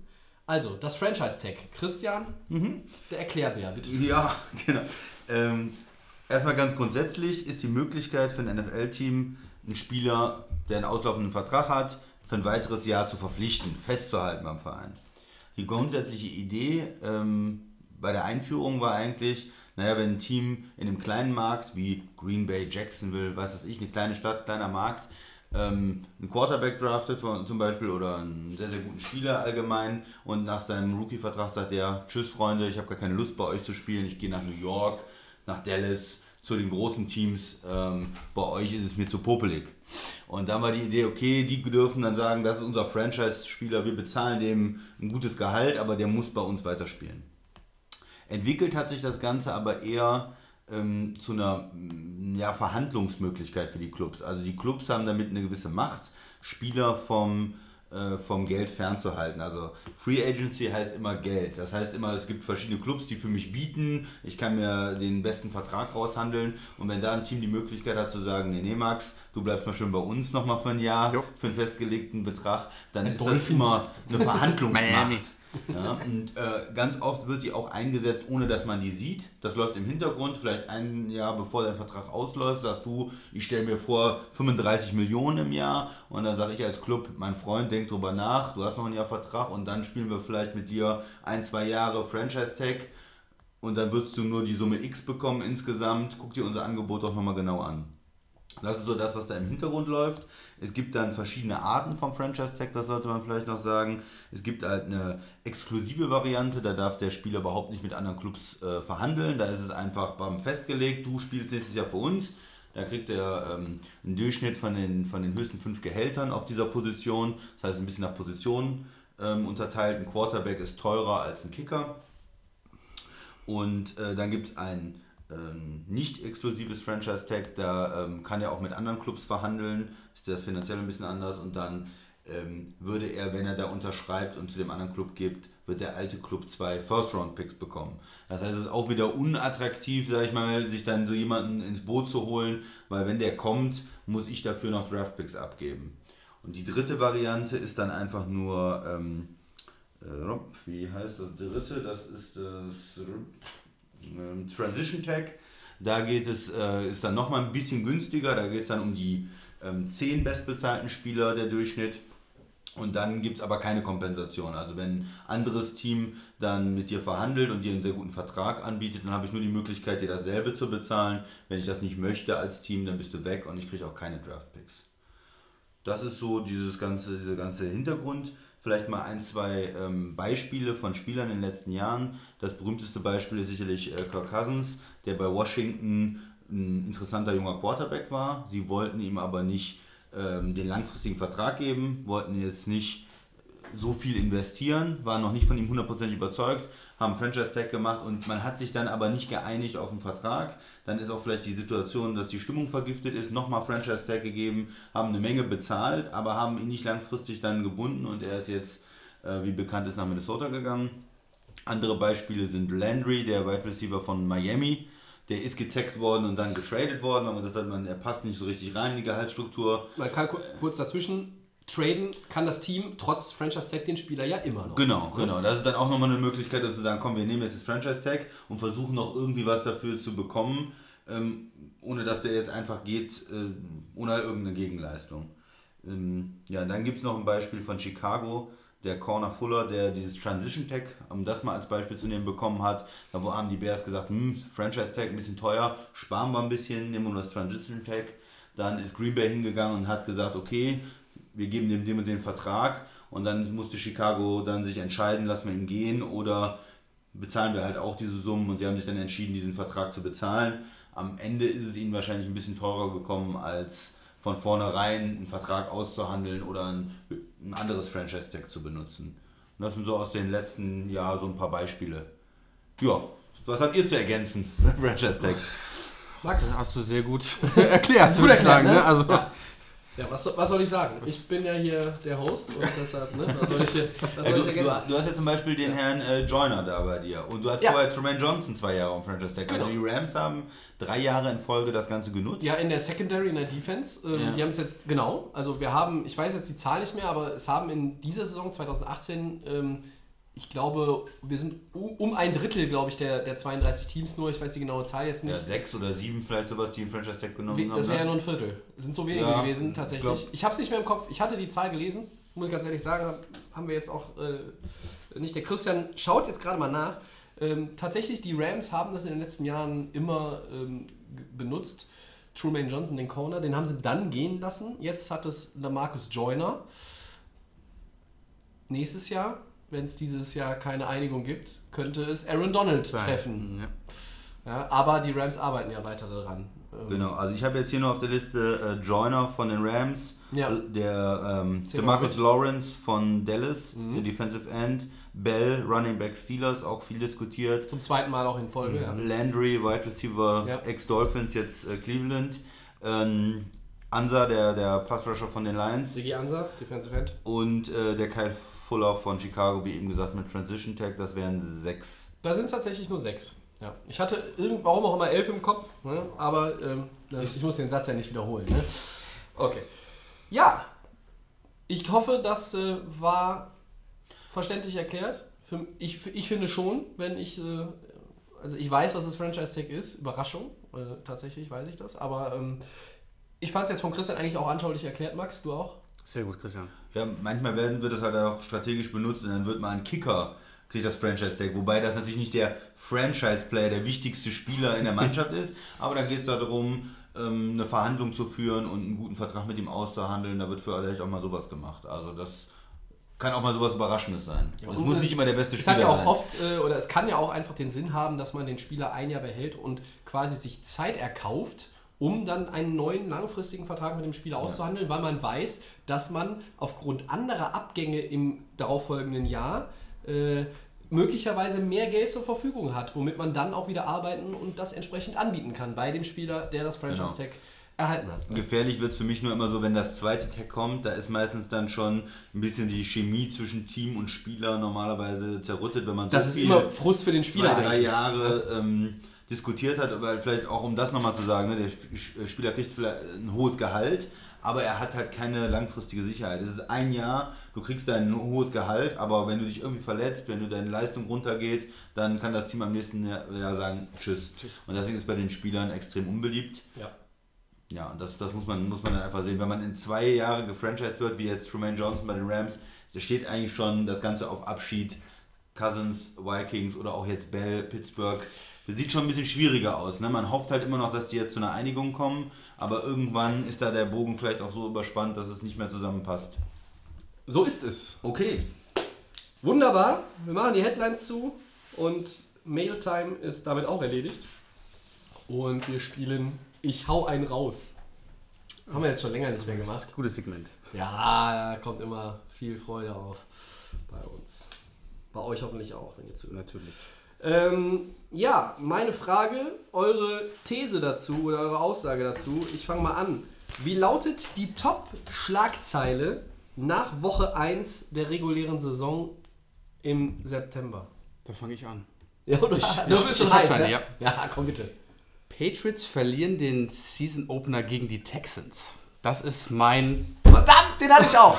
Also, das Franchise-Tag. Christian, der Erklärbär, bitte. Ja, *laughs* genau. Ähm, erstmal ganz grundsätzlich ist die Möglichkeit für ein NFL-Team, einen Spieler, der einen auslaufenden Vertrag hat, für ein weiteres Jahr zu verpflichten, festzuhalten beim Verein. Die grundsätzliche Idee ähm, bei der Einführung war eigentlich, naja, wenn ein Team in einem kleinen Markt wie Green Bay, Jacksonville, was weiß ich, eine kleine Stadt, kleiner Markt, ähm, einen Quarterback draftet von, zum Beispiel oder einen sehr, sehr guten Spieler allgemein und nach seinem Rookie-Vertrag sagt er, tschüss Freunde, ich habe gar keine Lust bei euch zu spielen, ich gehe nach New York, nach Dallas, zu den großen Teams, ähm, bei euch ist es mir zu popelig. Und dann war die Idee, okay, die dürfen dann sagen, das ist unser Franchise-Spieler, wir bezahlen dem ein gutes Gehalt, aber der muss bei uns weiterspielen. Entwickelt hat sich das Ganze aber eher ähm, zu einer mm, ja, Verhandlungsmöglichkeit für die Clubs. Also die Clubs haben damit eine gewisse Macht, Spieler vom, äh, vom Geld fernzuhalten. Also Free Agency heißt immer Geld. Das heißt immer, es gibt verschiedene Clubs, die für mich bieten. Ich kann mir den besten Vertrag raushandeln. Und wenn da ein Team die Möglichkeit hat zu sagen, nee, nee, Max, du bleibst mal schön bei uns nochmal für ein Jahr, Jo. für einen festgelegten Betrag, dann ist das Dolphins. immer eine *laughs* Verhandlungsmacht. Ja, und äh, ganz oft wird sie auch eingesetzt, ohne dass man die sieht. Das läuft im Hintergrund, vielleicht ein Jahr bevor dein Vertrag ausläuft, sagst du, ich stelle mir vor 35 Millionen im Jahr und dann sage ich als Club, mein Freund, denk drüber nach, du hast noch ein Jahr Vertrag und dann spielen wir vielleicht mit dir ein, zwei Jahre Franchise-Tag und dann würdest du nur die Summe X bekommen insgesamt. Guck dir unser Angebot doch nochmal genau an. Das ist so das, was da im Hintergrund läuft. Es gibt dann verschiedene Arten vom Franchise Tag, das sollte man vielleicht noch sagen. Es gibt halt eine exklusive Variante, da darf der Spieler überhaupt nicht mit anderen Clubs äh, verhandeln. Da ist es einfach beim festgelegt, du spielst nächstes Jahr für uns. Da kriegt er ähm, einen Durchschnitt von den, von den höchsten fünf Gehältern auf dieser Position. Das heißt, ein bisschen nach Positionen ähm, unterteilt. Ein Quarterback ist teurer als ein Kicker. Und äh, dann gibt es ein ähm, nicht exklusives Franchise-Tag, da ähm, kann er auch mit anderen Clubs verhandeln, ist das finanziell ein bisschen anders und dann ähm, würde er, wenn er da unterschreibt und zu dem anderen Club gibt, wird der alte Club zwei First-Round-Picks bekommen. Das heißt, es ist auch wieder unattraktiv, sage ich mal, sich dann so jemanden ins Boot zu holen, weil wenn der kommt, muss ich dafür noch Draft-Picks abgeben. Und die dritte Variante ist dann einfach nur, ähm, äh, wie heißt das dritte? Das ist das Transition Tag. Da geht es, äh, ist dann nochmal ein bisschen günstiger. Da geht es dann um die ähm, 10 bestbezahlten Spieler der Durchschnitt. Und dann gibt es aber keine Kompensation. Also wenn ein anderes Team dann mit dir verhandelt und dir einen sehr guten Vertrag anbietet, dann habe ich nur die Möglichkeit, dir dasselbe zu bezahlen. Wenn ich das nicht möchte als Team, dann bist du weg und ich kriege auch keine Draftpicks. Das ist so dieses ganze, dieser ganze Hintergrund. Vielleicht mal ein, zwei ähm, Beispiele von Spielern in den letzten Jahren. Das berühmteste Beispiel ist sicherlich äh, Kirk Cousins, der bei Washington ein interessanter junger Quarterback war. Sie wollten ihm aber nicht ähm, den langfristigen Vertrag geben, wollten jetzt nicht so viel investieren, waren noch nicht von ihm hundertprozentig überzeugt, haben Franchise-Tag gemacht und man hat sich dann aber nicht geeinigt auf einen Vertrag. Dann ist auch vielleicht die Situation, dass die Stimmung vergiftet ist, nochmal Franchise-Tag gegeben, haben eine Menge bezahlt, aber haben ihn nicht langfristig dann gebunden und er ist jetzt, äh, wie bekannt ist, nach Minnesota gegangen. Andere Beispiele sind Landry, der Wide Receiver von Miami. Der ist getaggt worden und dann getradet worden, weil man gesagt hat, man, er passt nicht so richtig rein in die Gehaltsstruktur. Ku- kurz dazwischen traden, kann das Team trotz Franchise Tag den Spieler ja immer noch. Genau, genau. Das ist dann auch nochmal eine Möglichkeit, zu sagen, komm, wir nehmen jetzt das Franchise-Tag und versuchen noch irgendwie was dafür zu bekommen, ähm, ohne dass der jetzt einfach geht, äh, ohne irgendeine Gegenleistung. Ähm, ja, dann gibt es noch ein Beispiel von Chicago, der Corner Fuller, der dieses Transition Tag, um das mal als Beispiel zu nehmen, bekommen hat. Da wo haben die Bears gesagt, hm, Franchise Tag ein bisschen teuer, sparen wir ein bisschen, nehmen wir das Transition Tag. Dann ist Green Bay hingegangen und hat gesagt, okay, wir geben dem, dem und den Vertrag und dann musste Chicago dann sich entscheiden, lassen wir ihn gehen oder bezahlen wir halt auch diese Summen und sie haben sich dann entschieden, diesen Vertrag zu bezahlen. Am Ende ist es ihnen wahrscheinlich ein bisschen teurer gekommen, als von vornherein einen Vertrag auszuhandeln oder ein, ein anderes Franchise-Tag zu benutzen. Und das sind so aus den letzten Jahren so ein paar Beispiele. Ja, was habt ihr zu ergänzen, Franchise-Tag? Max, Das hast du sehr gut *laughs* erklärt, würde ich sagen. ne? Ne? Also, ja. Ja, was, soll- was soll ich sagen? Ich bin ja hier der Host und deshalb, ne? Was soll ich hier was soll du, ich du, ergänzen? du hast ja zum Beispiel den Herrn äh, Joyner da bei dir und du hast Ja. vorher Tremaine Johnson zwei Jahre am Franchise Tag. Also Genau. die Rams haben drei Jahre in Folge das Ganze genutzt. Ja, in der Secondary, in der Defense. Ähm, Ja. Die haben es jetzt, genau, also wir haben, ich weiß jetzt die Zahl nicht mehr, aber es haben in dieser Saison 2018, ähm, ich glaube, wir sind um, ein Drittel, glaube ich, der, der 32 Teams nur, ich weiß die genaue Zahl jetzt nicht. Ja, sechs oder sieben vielleicht sowas, die einen Franchise Tag genommen haben. Das wäre ja ne? nur ein Viertel. Es sind so wenige Ja, gewesen, ich tatsächlich. glaub- Ich habe es nicht mehr im Kopf. Ich hatte die Zahl gelesen, muss ich ganz ehrlich sagen. hab- Haben wir jetzt auch äh, nicht. Der Christian schaut jetzt gerade mal nach. Ähm, tatsächlich, die Rams haben das in den letzten Jahren immer ähm, benutzt. Truman Johnson, den Corner, den haben sie dann gehen lassen. Jetzt hat es Lamarcus Joyner. Nächstes Jahr, wenn es dieses Jahr keine Einigung gibt, könnte es Aaron Donald treffen. Ja. Ja, aber die Rams arbeiten ja weiter daran. Ähm, Genau, also ich habe jetzt hier noch auf der Liste äh, Joyner von den Rams, Ja. äh, der ähm, mit. Mhm. Lawrence von Dallas, der Defensive End, Bell, Running Back Steelers, auch viel diskutiert. Zum zweiten Mal auch in Folge, ja. Landry, Wide Receiver, Ja. Ex-Dolphins, jetzt äh, Cleveland. Ähm, Ansa, der, der Pass-Rusher von den Lions. Sigi Ansa, Defensive End. Und äh, der Kyle Fuller von Chicago, wie eben gesagt, mit Transition Tag, das wären sechs. Da sind es tatsächlich nur sechs. Ja. Ich hatte irgend, warum auch immer elf im Kopf, ne? aber ähm, ne, ich muss den Satz ja nicht wiederholen. Ne? Okay. Ja, ich hoffe, das äh, war verständlich erklärt. Für, ich, ich finde schon, wenn ich, äh, also ich weiß, was das Franchise Tag ist, Überraschung, äh, tatsächlich weiß ich das, aber ähm, ich fand es jetzt von Christian eigentlich auch anschaulich erklärt, Max, du auch? Sehr gut, Christian. Ja, manchmal werden, wird das halt auch strategisch benutzt und dann wird mal ein Kicker, kriegt das Franchise-Tag. Wobei das natürlich nicht der Franchise-Player, der wichtigste Spieler in der Mannschaft *laughs* ist, aber da geht es darum, ähm, eine Verhandlung zu führen und einen guten Vertrag mit ihm auszuhandeln. Da wird vielleicht auch mal sowas gemacht. Also das kann auch mal sowas Überraschendes sein. Es und muss es- nicht immer der beste Es Spieler hat ja auch sein. oft, äh, oder es kann ja auch einfach den Sinn haben, dass man den Spieler ein Jahr behält und quasi sich Zeit erkauft, um dann einen neuen langfristigen Vertrag mit dem Spieler auszuhandeln, weil man weiß, dass man aufgrund anderer Abgänge im darauffolgenden Jahr äh, möglicherweise mehr Geld zur Verfügung hat, womit man dann auch wieder arbeiten und das entsprechend anbieten kann bei dem Spieler, der das Genau. Franchise-Tag erhalten hat. Gefährlich wird es für mich nur immer so, wenn das zweite Tag kommt, da ist meistens dann schon ein bisschen die Chemie zwischen Team und Spieler normalerweise zerrüttet, wenn man Das so ist viel immer Frust für den Spieler zwei, drei eigentlich. Jahre ähm, diskutiert hat, aber vielleicht auch um das nochmal zu sagen, ne, der Sp- Spieler kriegt vielleicht ein hohes Gehalt, aber er hat halt keine langfristige Sicherheit. Es ist ein Jahr, du kriegst dein hohes Gehalt, aber wenn du dich irgendwie verletzt, wenn du deine Leistung runtergeht, dann kann das Team am nächsten Jahr sagen, tschüss. Und deswegen ist bei den Spielern extrem unbeliebt. Ja. Ja, und das, das muss, man, muss man dann einfach sehen. Wenn man in zwei Jahre gefranchised wird, wie jetzt Tremaine Johnson bei den Rams, da steht eigentlich schon das Ganze auf Abschied. Cousins, Vikings oder auch jetzt Bell, Pittsburgh. Das sieht schon ein bisschen schwieriger aus. Ne? Man hofft halt immer noch, dass die jetzt zu einer Einigung kommen, aber irgendwann ist da der Bogen vielleicht auch so überspannt, dass es nicht mehr zusammenpasst. So ist es. Okay. Wunderbar. Wir machen die Headlines zu und Mailtime ist damit auch erledigt. Und wir spielen Ich hau einen raus. Haben wir jetzt schon länger nicht mehr gemacht. Gutes Segment. Ja, da kommt immer viel Freude auf bei uns. Bei euch hoffentlich auch, wenn ihr zuhört. Natürlich. Ähm, ja, meine Frage, eure These dazu oder eure Aussage dazu. Ich fange mal an. Wie lautet die Top-Schlagzeile nach Woche 1 der regulären Saison im September? Da fange ich an. Ja, oder? Ich- du ich- bist schon heiß, ja? ja. Ja, komm bitte. Patriots verlieren den Season Opener gegen die Texans. Das ist mein, Verdammt, den hatte ich auch.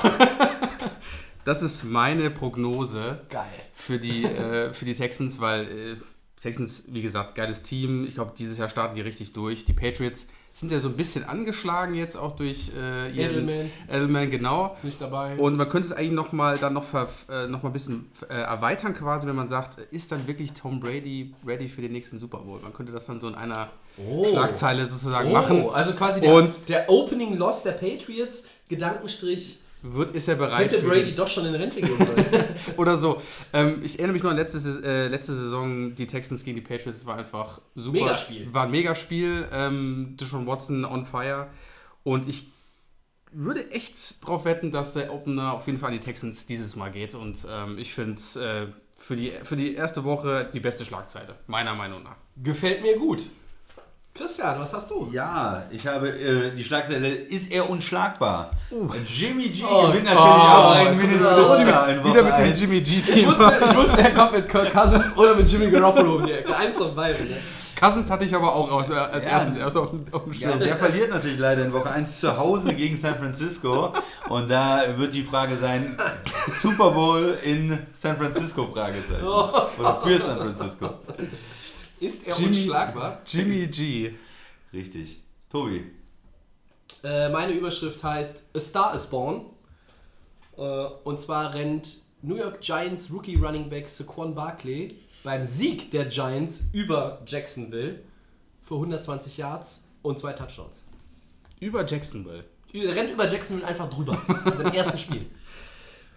*laughs* das ist meine Prognose Geil. für die, äh, für die Texans, weil äh, Texans, wie gesagt, geiles Team. Ich glaube, dieses Jahr starten die richtig durch. Die Patriots sind ja so ein bisschen angeschlagen jetzt auch durch äh, ihren Edelman. Edelman, genau. Ist nicht dabei. Und man könnte es eigentlich noch mal dann noch, ver, äh, noch mal ein bisschen äh, erweitern quasi, wenn man sagt, ist dann wirklich Tom Brady ready für den nächsten Super Bowl? Man könnte das dann so in einer Oh. Schlagzeile sozusagen oh, machen. also quasi der, Und- der Opening Loss der Patriots, Gedankenstrich, Wird, ist er bereit hätte Brady den- doch schon in Rente gehen sollen. *laughs* Oder so. Ähm, ich erinnere mich noch an letzte, äh, letzte Saison, die Texans gegen die Patriots, es war einfach super. Megaspiel. War ein Megaspiel. Ähm, Deshaun Watson on fire. Und ich würde echt drauf wetten, dass der Opener auf jeden Fall an die Texans dieses Mal geht. Und ähm, ich finde es äh, für, die, für die erste Woche die beste Schlagzeile, meiner Meinung nach. Gefällt mir gut. Christian, was hast du? Ja, ich habe äh, die Schlagzeile, ist er unschlagbar? Jimmy G Oh, gewinnt natürlich oh, auch in was- Minnesota in Woche Wieder mit dem 1. Jimmy Ich G-Team. wusste, ich wusste, er kommt mit Kirk Cousins oder mit Jimmy Garoppolo um die Ecke. Eins von beiden. Ne? Cousins hatte ich aber auch raus, äh, als Ja. erstes erst auf dem, auf dem Ja, Schirm. der verliert natürlich leider in Woche 1 zu Hause gegen San Francisco. Und da wird die Frage sein, Super Bowl in San Francisco, Fragezeichen. Oder für San Francisco. Ist er Jimmy- unschlagbar? Jimmy G. Richtig. Tobi. Äh, meine Überschrift heißt A Star is Born. Äh, und zwar rennt New York Giants Rookie Running Back Saquon Barkley beim Sieg der Giants über Jacksonville für 120 Yards und zwei Touchdowns. Über Jacksonville. Er rennt über Jacksonville einfach drüber. In seinem *laughs* ersten Spiel.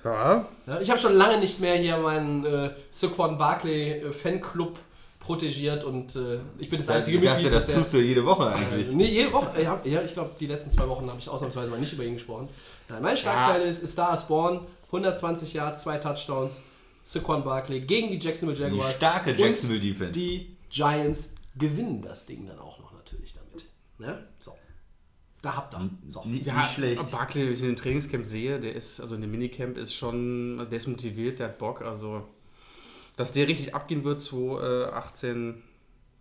Ja. Ja, ich habe schon lange nicht mehr hier meinen äh, Saquon Barkley äh, Fanclub protegiert und äh, ich bin das einzige ich dachte, Mitglied, das das tust du jede Woche eigentlich. Nee, jede Woche. Ja, ja ich glaube, die letzten zwei Wochen habe ich ausnahmsweise mal nicht über ihn gesprochen. Nein, meine Schlagzeile ist: A Star is Born, 120 Yards, zwei Touchdowns, Saquon Barkley gegen die Jacksonville Die Jaguars. starke Und Jacksonville Defense. Die Giants gewinnen das Ding dann auch noch natürlich damit. Ne? So. Da habt ihr. So. Nicht, Ja, nicht schlecht. Barkley, wenn ich ihn im Trainingscamp sehe, der ist, also in dem Minicamp ist schon, der ist motiviert, der hat Bock, also dass der richtig abgehen wird, 2018,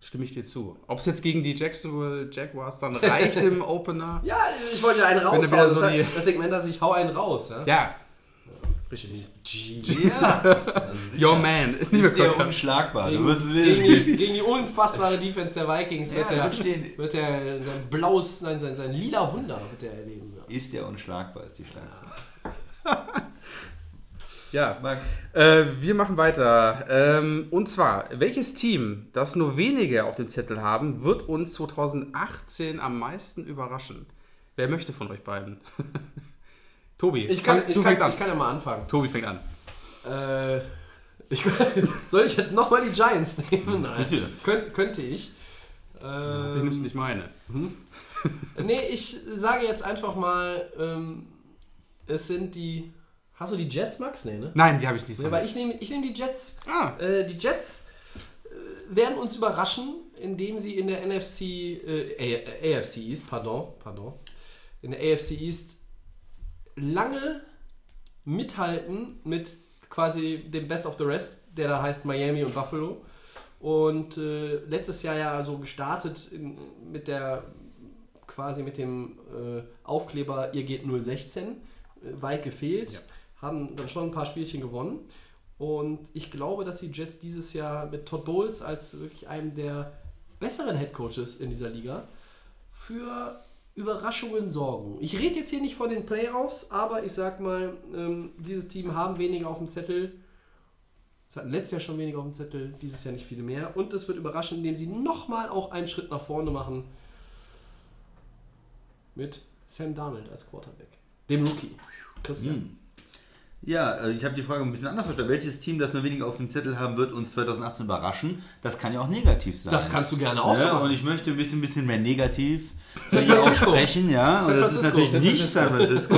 stimme ich dir zu. Ob es jetzt gegen die Jacksonville Jaguars dann *laughs* reicht im Opener? Ja, ich wollte einen Wenn wieder Das, so ist die- das Segment, dass ich hau einen raus. Ja? Ja. Richtig. Ja, das ist *laughs* Your man. Ist nicht mehr der Kirk unschlagbar. Du Gegen, wirst es gegen, die, gegen die unfassbare Defense der Vikings wird Ja, er wird stehen. wird er sein blaues, nein, sein, sein lila Wunder wird er erleben. Ja. Ist der unschlagbar, ist die Schlagzeile. Ja, *laughs* Max. äh, wir machen weiter. Ähm, und zwar, welches Team, das nur wenige auf dem Zettel haben, wird uns 2018 am meisten überraschen? Wer möchte von euch beiden? *laughs* Tobi, Ich kann, fang- ich, du kann, fängst an. ich kann ja mal anfangen. Tobi fängt an. Äh, ich, *laughs* soll ich jetzt nochmal die Giants nehmen? *laughs* Nein. Könnt, könnte ich. Vielleicht nimmst du Ähm, nicht meine. nee, ich sage jetzt einfach mal, ähm, es sind die. Hast du die Jets, Max? Nee, ne? Nein, die habe ich Nee, diesmal aber nicht. ich nehme ich nehm die Jets. Ah, Äh, die Jets äh, werden uns überraschen, indem sie in der NFC, äh, AFC East, pardon, pardon, in der AFC East lange mithalten mit quasi dem Best of the Rest, der da heißt Miami und Buffalo. Und äh, letztes Jahr ja so gestartet in, mit der quasi mit dem äh, Aufkleber Ihr geht 016, äh, weit gefehlt, Ja. Haben dann schon ein paar Spielchen gewonnen. Und ich glaube, dass die Jets dieses Jahr mit Todd Bowles als wirklich einem der besseren Headcoaches in dieser Liga für Überraschungen sorgen. Ich rede jetzt hier nicht von den Playoffs, aber ich sag mal, ähm, dieses Team haben weniger auf dem Zettel. Es hatten letztes Jahr schon weniger auf dem Zettel, dieses Jahr nicht viele mehr. Und es wird überraschen, indem sie nochmal auch einen Schritt nach vorne machen mit Sam Darnold als Quarterback. Dem Rookie. Christian. Ja, äh, ich habe die Frage ein bisschen anders verstanden. Welches Team, das nur weniger auf dem Zettel haben wird, uns 2018 überraschen? Das kann ja auch negativ sein. Das kannst du gerne auch so Ja, und ich möchte ein bisschen, bisschen mehr negativ aussprechen, ja. Und das ist natürlich nicht San Francisco.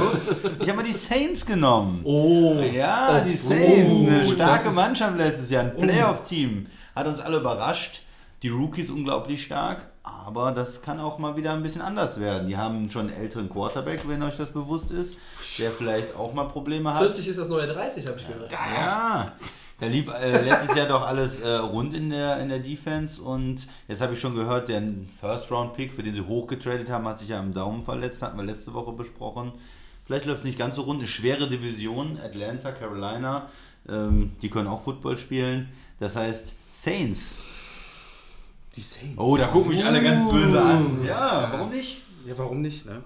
Ich habe mal die Saints genommen. Oh. Ja, die Oh, Saints, eine das starke Oh. Mannschaft letztes Jahr, ein Playoff-Team. Hat uns alle überrascht. Die Rookies unglaublich stark, aber das kann auch mal wieder ein bisschen anders werden. Die haben schon einen älteren Quarterback, wenn euch das bewusst ist, der vielleicht auch mal Probleme hat. 40 ist das neue 30, habe ich gehört. Ja, da lief äh, letztes Jahr doch alles äh, rund in der, in der Defense und jetzt habe ich schon gehört, der First-Round-Pick, für den sie hochgetradet haben, hat sich ja am Daumen verletzt, hatten wir letzte Woche besprochen. Vielleicht läuft es nicht ganz so rund, eine schwere Division, Atlanta, Carolina, ähm, die können auch Football spielen. Das heißt, Saints. Die Saints. Oh, da gucken mich alle ganz böse an. Ja, warum nicht? Ja, warum nicht, ne?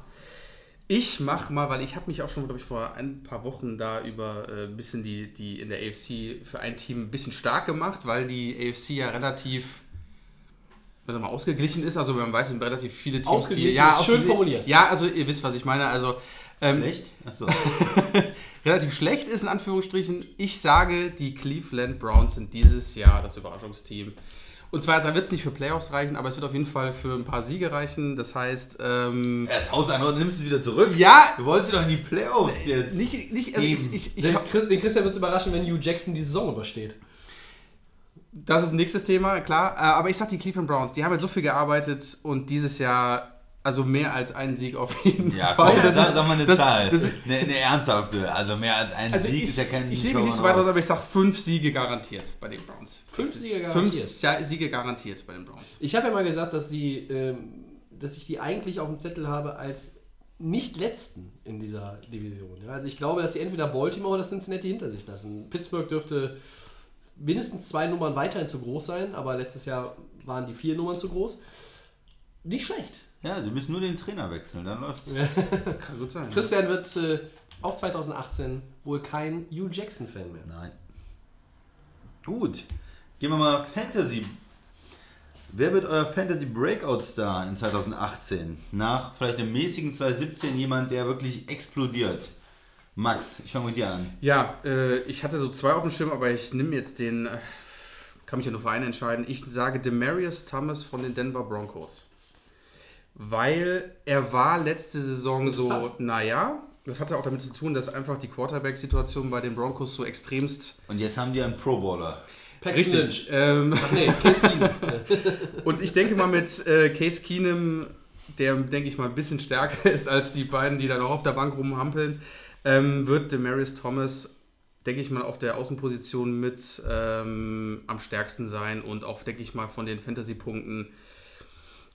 Ich mach mal, weil ich habe mich auch schon, glaube ich, vor ein paar Wochen da über äh, ein bisschen die, die in der AFC für ein Team ein bisschen stark gemacht, weil die AFC ja relativ warte mal, ausgeglichen ist. Also man weiß, es sind relativ viele Teams, Ausgeglichen die... Ja, ist schön formuliert. Ja, also ihr wisst, was ich meine. Also ähm, Echt? Achso. *laughs* relativ schlecht ist in Anführungsstrichen. Ich sage, die Cleveland Browns sind dieses Jahr das Überraschungsteam. Und zwar, wird es nicht für Playoffs reichen, aber es wird auf jeden Fall für ein paar Siege reichen. Das heißt, ähm, Erst Hausantwort, nimmst du es wieder zurück? ja, Du wolltest sie doch in die Playoffs jetzt. nicht, nicht also ich, ich, ich Den, den Christian wird es überraschen, wenn Hugh Jackson die Saison übersteht. das ist nächstes Thema, klar. Äh, Aber ich sag die Cleveland Browns, die haben halt so viel gearbeitet und dieses Jahr, also mehr als einen Sieg auf jeden Ja, Fall. komm, Das sag, ist- sag mal eine das- Zahl. das- eine, eine ernsthafte. Also mehr als ein Also Sieg ich, ist ja kein ich lege mich nicht so weit raus, aber ich sag fünf Siege garantiert bei den Browns. Fünf Siege garantiert. Fünf Ja- Siege garantiert bei den Browns. Ich habe ja mal gesagt, dass, die, ähm, dass ich die eigentlich auf dem Zettel habe als nicht letzten in dieser Division. Ja, also ich glaube, dass sie entweder Baltimore oder Cincinnati hinter sich lassen. Pittsburgh dürfte mindestens zwei Nummern weiterhin zu groß sein, aber letztes Jahr waren die vier Nummern zu groß. Nicht schlecht. Ja, sie müssen nur den Trainer wechseln, dann läuft's. *laughs* Kann gut sein. Christian wird äh, auch 2018 wohl kein Hugh Jackson-Fan mehr. Nein. Gut. Gehen wir mal Fantasy. Wer wird euer Fantasy Breakout Star in 2018? Nach vielleicht einem mäßigen 2017 jemand, der wirklich explodiert. Max, ich fange mit dir an. Ja, äh, ich hatte so zwei auf dem Schirm, aber ich nehme jetzt den, äh, kann mich ja nur für einen entscheiden. Ich sage Demarius Thomas von den Denver Broncos. Weil er war letzte Saison so, naja, das hatte auch damit zu tun, dass einfach die Quarterback-Situation bei den Broncos so extremst Und jetzt haben die einen Pro Bowler. Paxton richtig. Ähm, Ach nee, Case Keenum. *laughs* *laughs* und ich denke mal mit äh, Case Keenum, der denke ich mal ein bisschen stärker *laughs* ist als die beiden, die da noch auf der Bank rumhampeln, ähm, wird Demarius Thomas, denke ich mal, auf der Außenposition mit ähm, am stärksten sein und auch, denke ich mal, von den Fantasy-Punkten.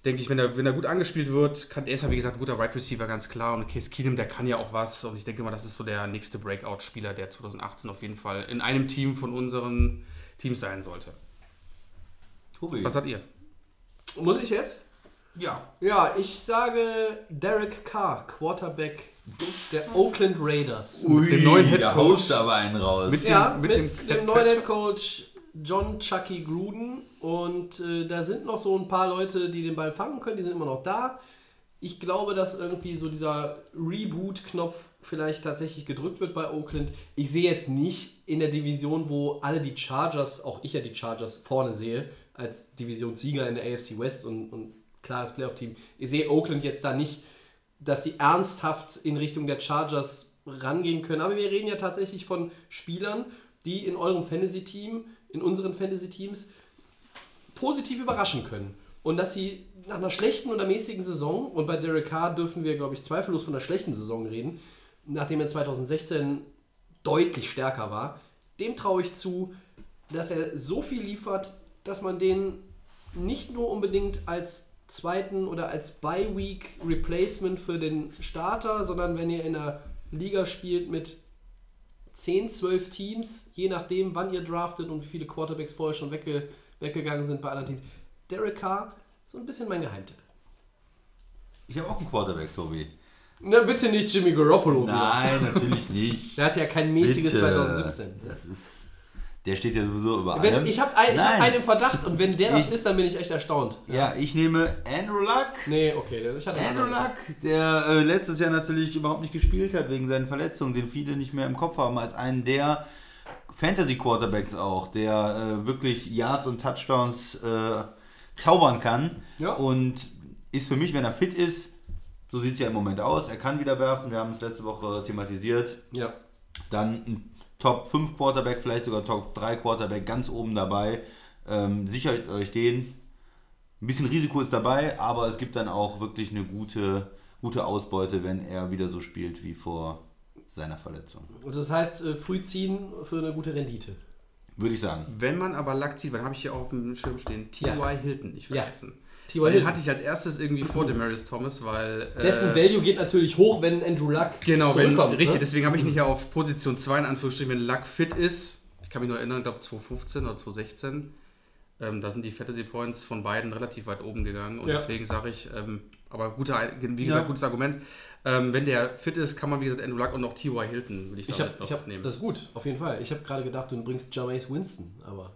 Denke ich, wenn er, wenn er gut angespielt wird, kann er ist ja wie gesagt ein guter Wide Receiver, ganz klar. Und Case Keenum, der kann ja auch was. Und ich denke mal, das ist so der nächste Breakout-Spieler, der 2018 auf jeden Fall in einem Team von unseren Teams sein sollte. Tobi. Was sagt ihr? Muss ich jetzt? Ja. Ja, ich sage Derek Carr, Quarterback der Oakland Raiders. Ui, dem neuen Head da Coach. du aber einen raus. Mit- ja, mit mit, dem dem, neuen. Head Coach John Chucky Gruden. Und äh, da sind noch so ein paar Leute, die den Ball fangen können, die sind immer noch da. Ich glaube, dass irgendwie so dieser Reboot-Knopf vielleicht tatsächlich gedrückt wird bei Oakland. Ich sehe jetzt nicht in der Division, wo alle die Chargers, auch ich ja die Chargers vorne sehe, als Divisionssieger in der AFC West und, und klares Playoff-Team. Ich sehe Oakland jetzt da nicht, dass sie ernsthaft in Richtung der Chargers rangehen können. Aber wir reden ja tatsächlich von Spielern, die in eurem Fantasy-Team, in unseren Fantasy-Teams positiv überraschen können. Und dass sie nach einer schlechten oder mäßigen Saison, und bei Derek Carr dürfen wir, glaube ich, zweifellos von einer schlechten Saison reden, nachdem er 2016 deutlich stärker war, dem traue ich zu, dass er so viel liefert, dass man den nicht nur unbedingt als zweiten oder als Bye-Week Replacement für den Starter, sondern wenn ihr in einer Liga spielt mit 10, 12 Teams, je nachdem, wann ihr draftet und wie viele Quarterbacks vorher schon wegge weggegangen sind bei anderen Teams. Derek Carr, so ein bisschen mein Geheimtipp. Ich habe auch einen Quarterback, Tobi. Na, bitte nicht Jimmy Garoppolo wieder. Nein, natürlich *laughs* nicht. Der hatte ja kein mäßiges Bitte. 2017. Das ist. Der steht ja sowieso über Wenn, allem. ich habe ein, ich hab einen im Verdacht und wenn der das Ich- ist, dann bin ich echt erstaunt. Ja, ich nehme Andrew Luck. Nee, okay, ich hatte Andrew. Luck, der äh, letztes Jahr natürlich überhaupt nicht gespielt hat wegen seinen Verletzungen, den viele nicht mehr im Kopf haben, als einen der Fantasy-Quarterbacks auch, der äh, wirklich Yards und Touchdowns äh, zaubern kann. Ja. Und ist für mich, wenn er fit ist, so sieht es ja im Moment aus, er kann wieder werfen, wir haben es letzte Woche thematisiert, Ja. dann ein Top 5 Quarterback, vielleicht sogar Top 3 Quarterback ganz oben dabei. Ähm, sichert euch den. Ein bisschen Risiko ist dabei, aber es gibt dann auch wirklich eine gute, gute Ausbeute, wenn er wieder so spielt wie vor seiner Verletzung. Und das heißt, äh, früh ziehen für eine gute Rendite. Würde ich sagen. Wenn man aber Lack zieht, dann habe ich hier auf dem Schirm stehen, T.Y. Ja. Hilton, nicht Ja. T.Y. Den Hilton. hatte ich als erstes irgendwie vor Demarius Thomas, weil... Dessen äh, Value geht natürlich hoch, wenn Andrew Luck Genau, wenn, zurückkommt. richtig, ne? deswegen habe ich nicht auf Position 2 in Anführungsstrichen, wenn Luck fit ist. Ich kann mich nur erinnern, ich glaube 2015 oder 2016. Ähm, da sind die Fantasy Points von beiden relativ weit oben gegangen. Und Ja. deswegen sage ich, ähm, aber guter, wie gesagt, Ja. gutes Argument. Ähm, wenn der fit ist, kann man, wie gesagt, Andrew Luck und noch T.Y. Hilton, würde ich, noch ich hab, nehmen. das ist gut, auf jeden Fall. Ich habe gerade gedacht, du bringst Jameis Winston, aber.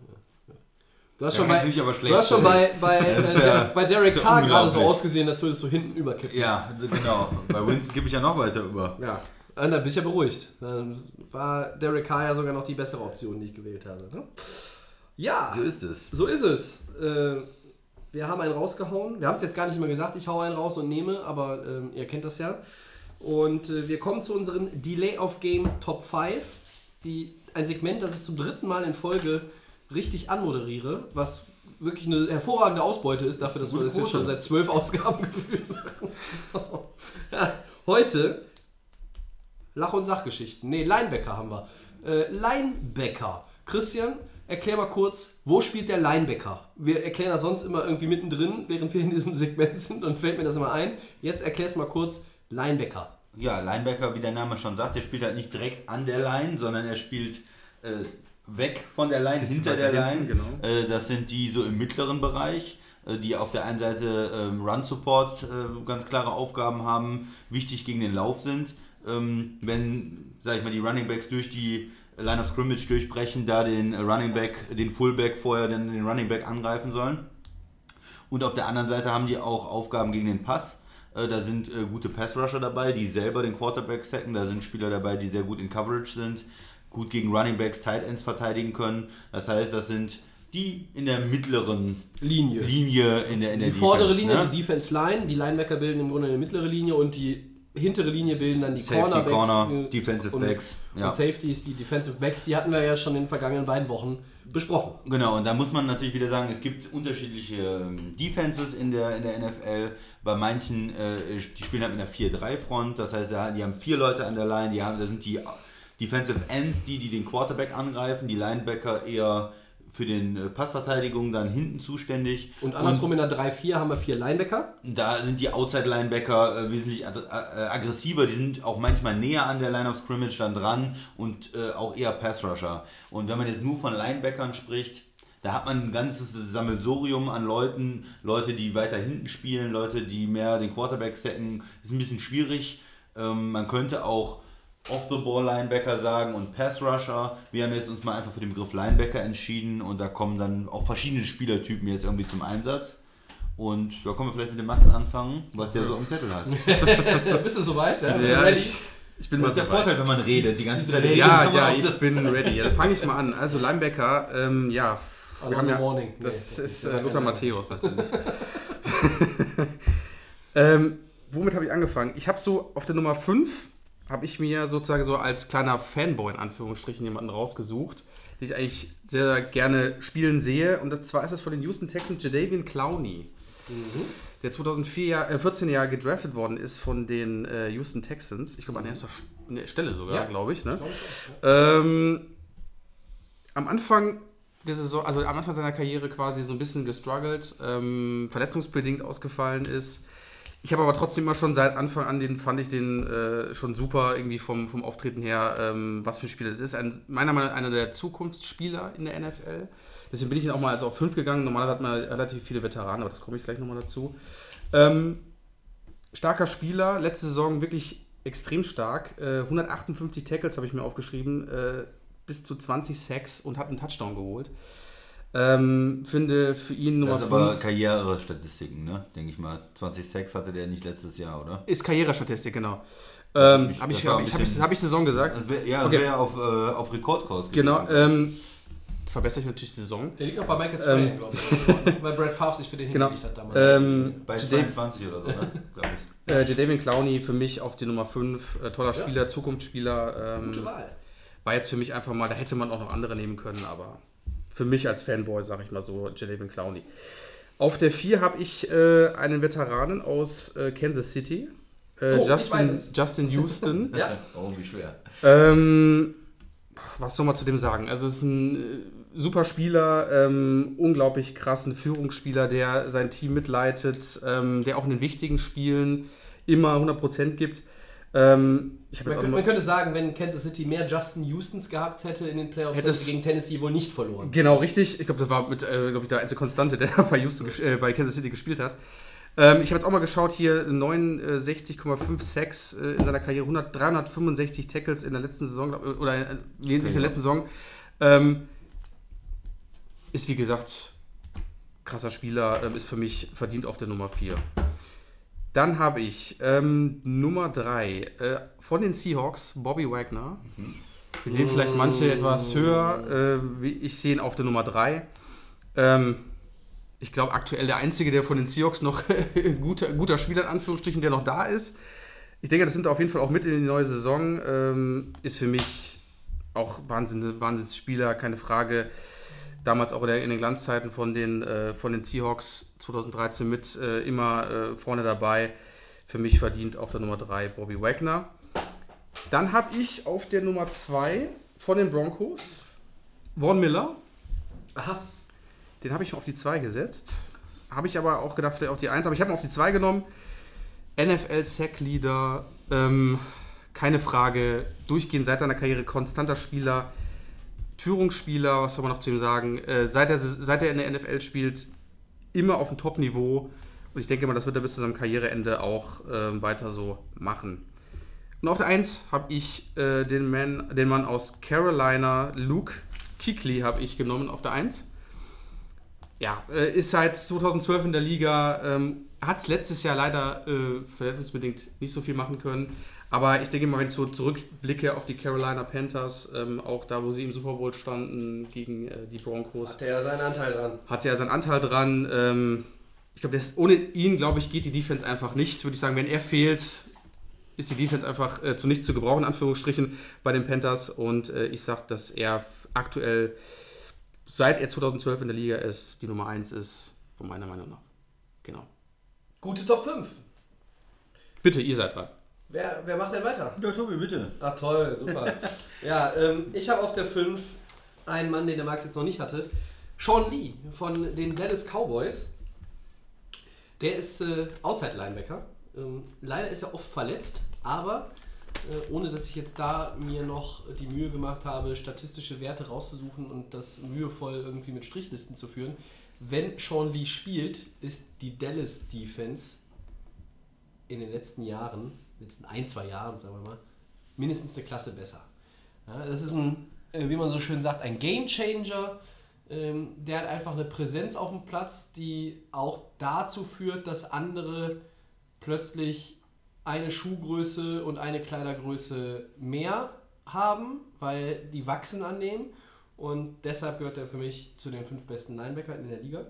Du hast schon, bei, du hast schon bei, bei, äh, ja- bei Derek ja Carr gerade so ausgesehen, als würdest du hinten überkippen. Ja, genau. Bei Winston gebe ich ja noch weiter über. Ja. Und dann bin ich ja beruhigt. Dann war Derek Carr ja sogar noch die bessere Option, die ich gewählt habe. Ne? Ja, So ist es. so ist es. Äh, wir haben einen rausgehauen. Wir haben es jetzt gar nicht mehr gesagt, ich hau einen raus und nehme, aber ähm, ihr kennt das ja. Und äh, wir kommen zu unseren Delay of Game Top 5. Die, ein Segment, das ich zum dritten Mal in Folge richtig anmoderiere, was wirklich eine hervorragende Ausbeute ist, dafür, dass wir das jetzt schon seit zwölf Ausgaben *laughs* gefühlt machen. heute Lach- und Sachgeschichten. Nee, Linebacker haben wir. Äh, Linebacker. Christian, erklär mal kurz, wo spielt der Linebacker? Wir erklären das sonst immer irgendwie mittendrin, während wir in diesem Segment sind und fällt mir das immer ein. Jetzt erklär's mal kurz, Linebacker. Ja, Linebacker, wie der Name schon sagt, der spielt halt nicht direkt an der Line, sondern er spielt äh, weg von der Line, hinter der Line. hinten, genau. Äh, das sind die so im mittleren Bereich, äh, die auf der einen Seite ähm, Run-Support äh, ganz klare Aufgaben haben, wichtig gegen den Lauf sind. Ähm, wenn, sag ich mal, die Running Backs durch die Line of Scrimmage durchbrechen, da den Running Back, den Fullback vorher dann den Running Back angreifen sollen. Und auf der anderen Seite haben die auch Aufgaben gegen den Pass. Äh, Da sind äh, gute Pass-Rusher dabei, die selber den Quarterback sacken. Da sind Spieler dabei, die sehr gut in Coverage sind, gut gegen Running Backs, Tight Ends verteidigen können. Das heißt, das sind die in der mittleren Linie. Linie in der in der die vordere Defense, Linie, ne? die Defense Line, die Linebacker bilden im Grunde eine mittlere Linie und die hintere Linie bilden dann die Safety, Cornerbacks. Corner, äh, Defensive und, Backs, ja. Und Safeties, die Defensive Backs, die hatten wir ja schon in den vergangenen beiden Wochen besprochen. Genau, und da muss man natürlich wieder sagen, es gibt unterschiedliche ähm, Defenses in der, in der NFL. Bei manchen, äh, die spielen halt mit einer 4-3-Front, das heißt, die haben vier Leute an der Line, die haben, da sind die Defensive Ends, die, die den Quarterback angreifen, die Linebacker eher für den äh, Passverteidigung dann hinten zuständig. Und andersrum in der 3-4 haben wir vier Linebacker. Da sind die Outside-Linebacker äh, wesentlich äh, aggressiver, die sind auch manchmal näher an der Line of Scrimmage dann dran und auch eher Pass-Rusher. Und wenn man jetzt nur von Linebackern spricht, Da hat man ein ganzes Sammelsurium an Leuten, Leute, die weiter hinten spielen, Leute, die mehr den Quarterback setzen. Ist ein bisschen schwierig. Ähm, man könnte auch Off-the-Ball-Linebacker sagen und Pass-Rusher. Wir haben jetzt uns mal einfach für den Begriff Linebacker entschieden und da kommen dann auch verschiedene Spielertypen jetzt irgendwie zum Einsatz. Und da können wir vielleicht mit dem Max anfangen, was der so am Zettel hat. *laughs* Bist du soweit? Ja, Bist du Ja, ich, ich bin Das mal ist der. Vorteil, wenn man redet, die ganze Zeit Ja, Ja, ich das- bin *laughs* ready. Ja, dann fange ich mal an. Also Linebacker, ähm, ja, wir Alonso haben ja, Mourning. das Nee, ist das äh, ist Lothar Matthäus natürlich. *laughs* ähm, womit habe ich angefangen? Ich habe so auf der Nummer 5 habe ich mir sozusagen so als kleiner Fanboy in Anführungsstrichen jemanden rausgesucht, den ich eigentlich sehr gerne spielen sehe. Und das zwar ist es von den Houston Texans Jadavian Clowney. Der 2004 Jahr, äh, 14 Jahre gedraftet worden ist von den äh, Houston Texans. Ich glaube an erster Sch- ne, Stelle sogar, Ja. glaube ich. Ne? Glaub ich auch, ja. Ähm, am Anfang der Saison, also am Anfang seiner Karriere quasi so ein bisschen gestruggelt, ähm, verletzungsbedingt ausgefallen ist. Ich habe aber trotzdem immer schon seit Anfang an den, fand ich den äh, schon super, irgendwie vom, vom Auftreten her, ähm, was für ein Spieler das ist. Ein, meiner Meinung nach einer der Zukunftsspieler in der NFL. Deswegen bin ich ihn auch mal also auf 5 gegangen. Normalerweise hat man relativ viele Veteranen, aber das komme ich gleich nochmal dazu. Ähm, starker Spieler, letzte Saison wirklich extrem stark. Äh, 158 Tackles habe ich mir aufgeschrieben, äh, bis zu 20 Sacks und hat einen Touchdown geholt. Ähm, finde für ihn Nummer Das ist aber 5 Karrierestatistiken, ne? Denke ich mal. 20 Sex hatte der nicht letztes Jahr, oder? ist Karrierestatistik, genau. Ähm, habe ich, hab ich, hab ich, hab ich Saison gesagt? Das wär, ja, das Okay. wäre ja auf, äh, auf Rekordkurs Genau. gewesen. Ähm, verbessere ich natürlich die Saison. Der liegt auch bei Michael Strahan, Ähm, glaube ich. *laughs* Weil Brad Favre sich für den Genau. hingelegt hat damals. Ähm, Bei Jada- 22 oder so, ne? *laughs* Glaube ich. äh, Jadavian Clowney für mich auf die Nummer 5. Äh, toller Ja. Spieler, Zukunftsspieler. Ähm, Gute Wahl. war jetzt für mich einfach mal, da hätte man auch noch andere nehmen können, aber für mich als Fanboy, sage ich mal so, Jadavian Clowney. Auf der 4 habe ich äh, einen Veteranen aus äh, Kansas City, äh, Oh, Justin. Justin Houston. *laughs* Ja. Oh, wie schwer. ähm, was soll man zu dem sagen? Also es ist ein äh, super Spieler, ähm, unglaublich krassen Führungsspieler, der sein Team mitleitet, ähm, der auch in den wichtigen Spielen immer 100% gibt. Ähm, Man, könnte, man könnte sagen, wenn Kansas City mehr Justin Houstons gehabt hätte in den Playoffs, Hätte es- sie gegen Tennessee wohl nicht verloren. Genau, richtig. Ich glaube, das war mit, äh, glaube ich, der einzige Konstante, der *laughs* bei, Houston, äh, bei Kansas City gespielt hat. Ähm, ich habe jetzt auch mal geschaut, hier 69,5 Sacks äh, in seiner Karriere, 100, 365 Tackles in der letzten Saison, glaub, äh, oder äh, nee, nicht in der letzten Saison. Ähm, ist wie gesagt krasser Spieler, ähm, ist für mich verdient auf der Nummer 4. Dann habe ich ähm, Nummer 3 äh, von den Seahawks, Bobby Wagner. Wir sehen vielleicht manche etwas höher. Äh, wie- ich sehe ihn auf der Nummer 3. Ähm, ich glaube, aktuell der einzige, der von den Seahawks noch *laughs* guter, guter Spieler in Anführungsstrichen, der noch da ist. Ich denke, das nimmt er auf jeden Fall auch mit in die neue Saison. Ähm, ist für mich auch Wahnsinn, Wahnsinnsspieler, keine Frage. Damals auch in den Glanzzeiten von den, äh, von den Seahawks 2013 mit äh, immer äh, vorne dabei. Für mich verdient auf der Nummer 3 Bobby Wagner. Dann habe ich auf der Nummer 2 von den Broncos Von Miller. Aha. Den habe ich auf die 2 gesetzt. Habe ich aber auch gedacht, vielleicht auf die 1. Aber ich habe ihn auf die 2 genommen. NFL Sack Leader, ähm, keine Frage, durchgehend seit seiner Karriere konstanter Spieler, Führungsspieler, was soll man noch zu ihm sagen, äh, seit, er, seit er in der NFL spielt, immer auf dem Top-Niveau. Und ich denke mal, das wird er bis zu seinem Karriereende auch ähm, weiter so machen. Und auf der 1 habe ich äh, den, Man, den Mann aus Carolina, Luke Kuechly, habe ich genommen auf der 1. Ja, äh, ist seit 2012 in der Liga, ähm, hat es letztes Jahr leider äh, verletzungsbedingt nicht so viel machen können. Aber ich denke mal, wenn ich so zurückblicke auf die Carolina Panthers, ähm, auch da, wo sie im Super Bowl standen gegen äh, die Broncos, Hat er ja seinen Anteil dran. hat er seinen Anteil dran. Ähm, ich glaube, ohne ihn, glaube ich, geht die Defense einfach nicht. Würde ich sagen, wenn er fehlt, ist die Defense einfach äh, zu nichts zu gebrauchen, in Anführungsstrichen, bei den Panthers. Und äh, ich sage, dass er aktuell, seit er 2012 in der Liga ist, die Nummer 1 ist, von meiner Meinung nach. Genau. Gute Top 5. Bitte, ihr seid dran. Wer, wer macht denn weiter? Ja, Tobi, bitte. Ach toll, super. *laughs* ja, ähm, ich habe auf der 5 einen Mann, den der Max jetzt noch nicht hatte. Sean Lee von den Dallas Cowboys. Der ist äh, Outside-Linebacker. Ähm, leider ist er oft verletzt, aber äh, ohne dass ich jetzt da mir noch die Mühe gemacht habe, statistische Werte rauszusuchen und das mühevoll irgendwie mit Strichlisten zu führen. Wenn Sean Lee spielt, ist die Dallas Defense in den letzten Jahren, letzten ein, zwei Jahren, sagen wir mal, mindestens eine Klasse besser. Ja, das ist ein, äh, wie man so schön sagt, ein Game Changer. Ähm, der hat einfach eine Präsenz auf dem Platz, die auch dazu führt, dass andere plötzlich eine Schuhgröße und eine Kleidergröße mehr haben, weil die wachsen an dem. Und deshalb gehört er für mich zu den fünf besten Linebackern in der Liga.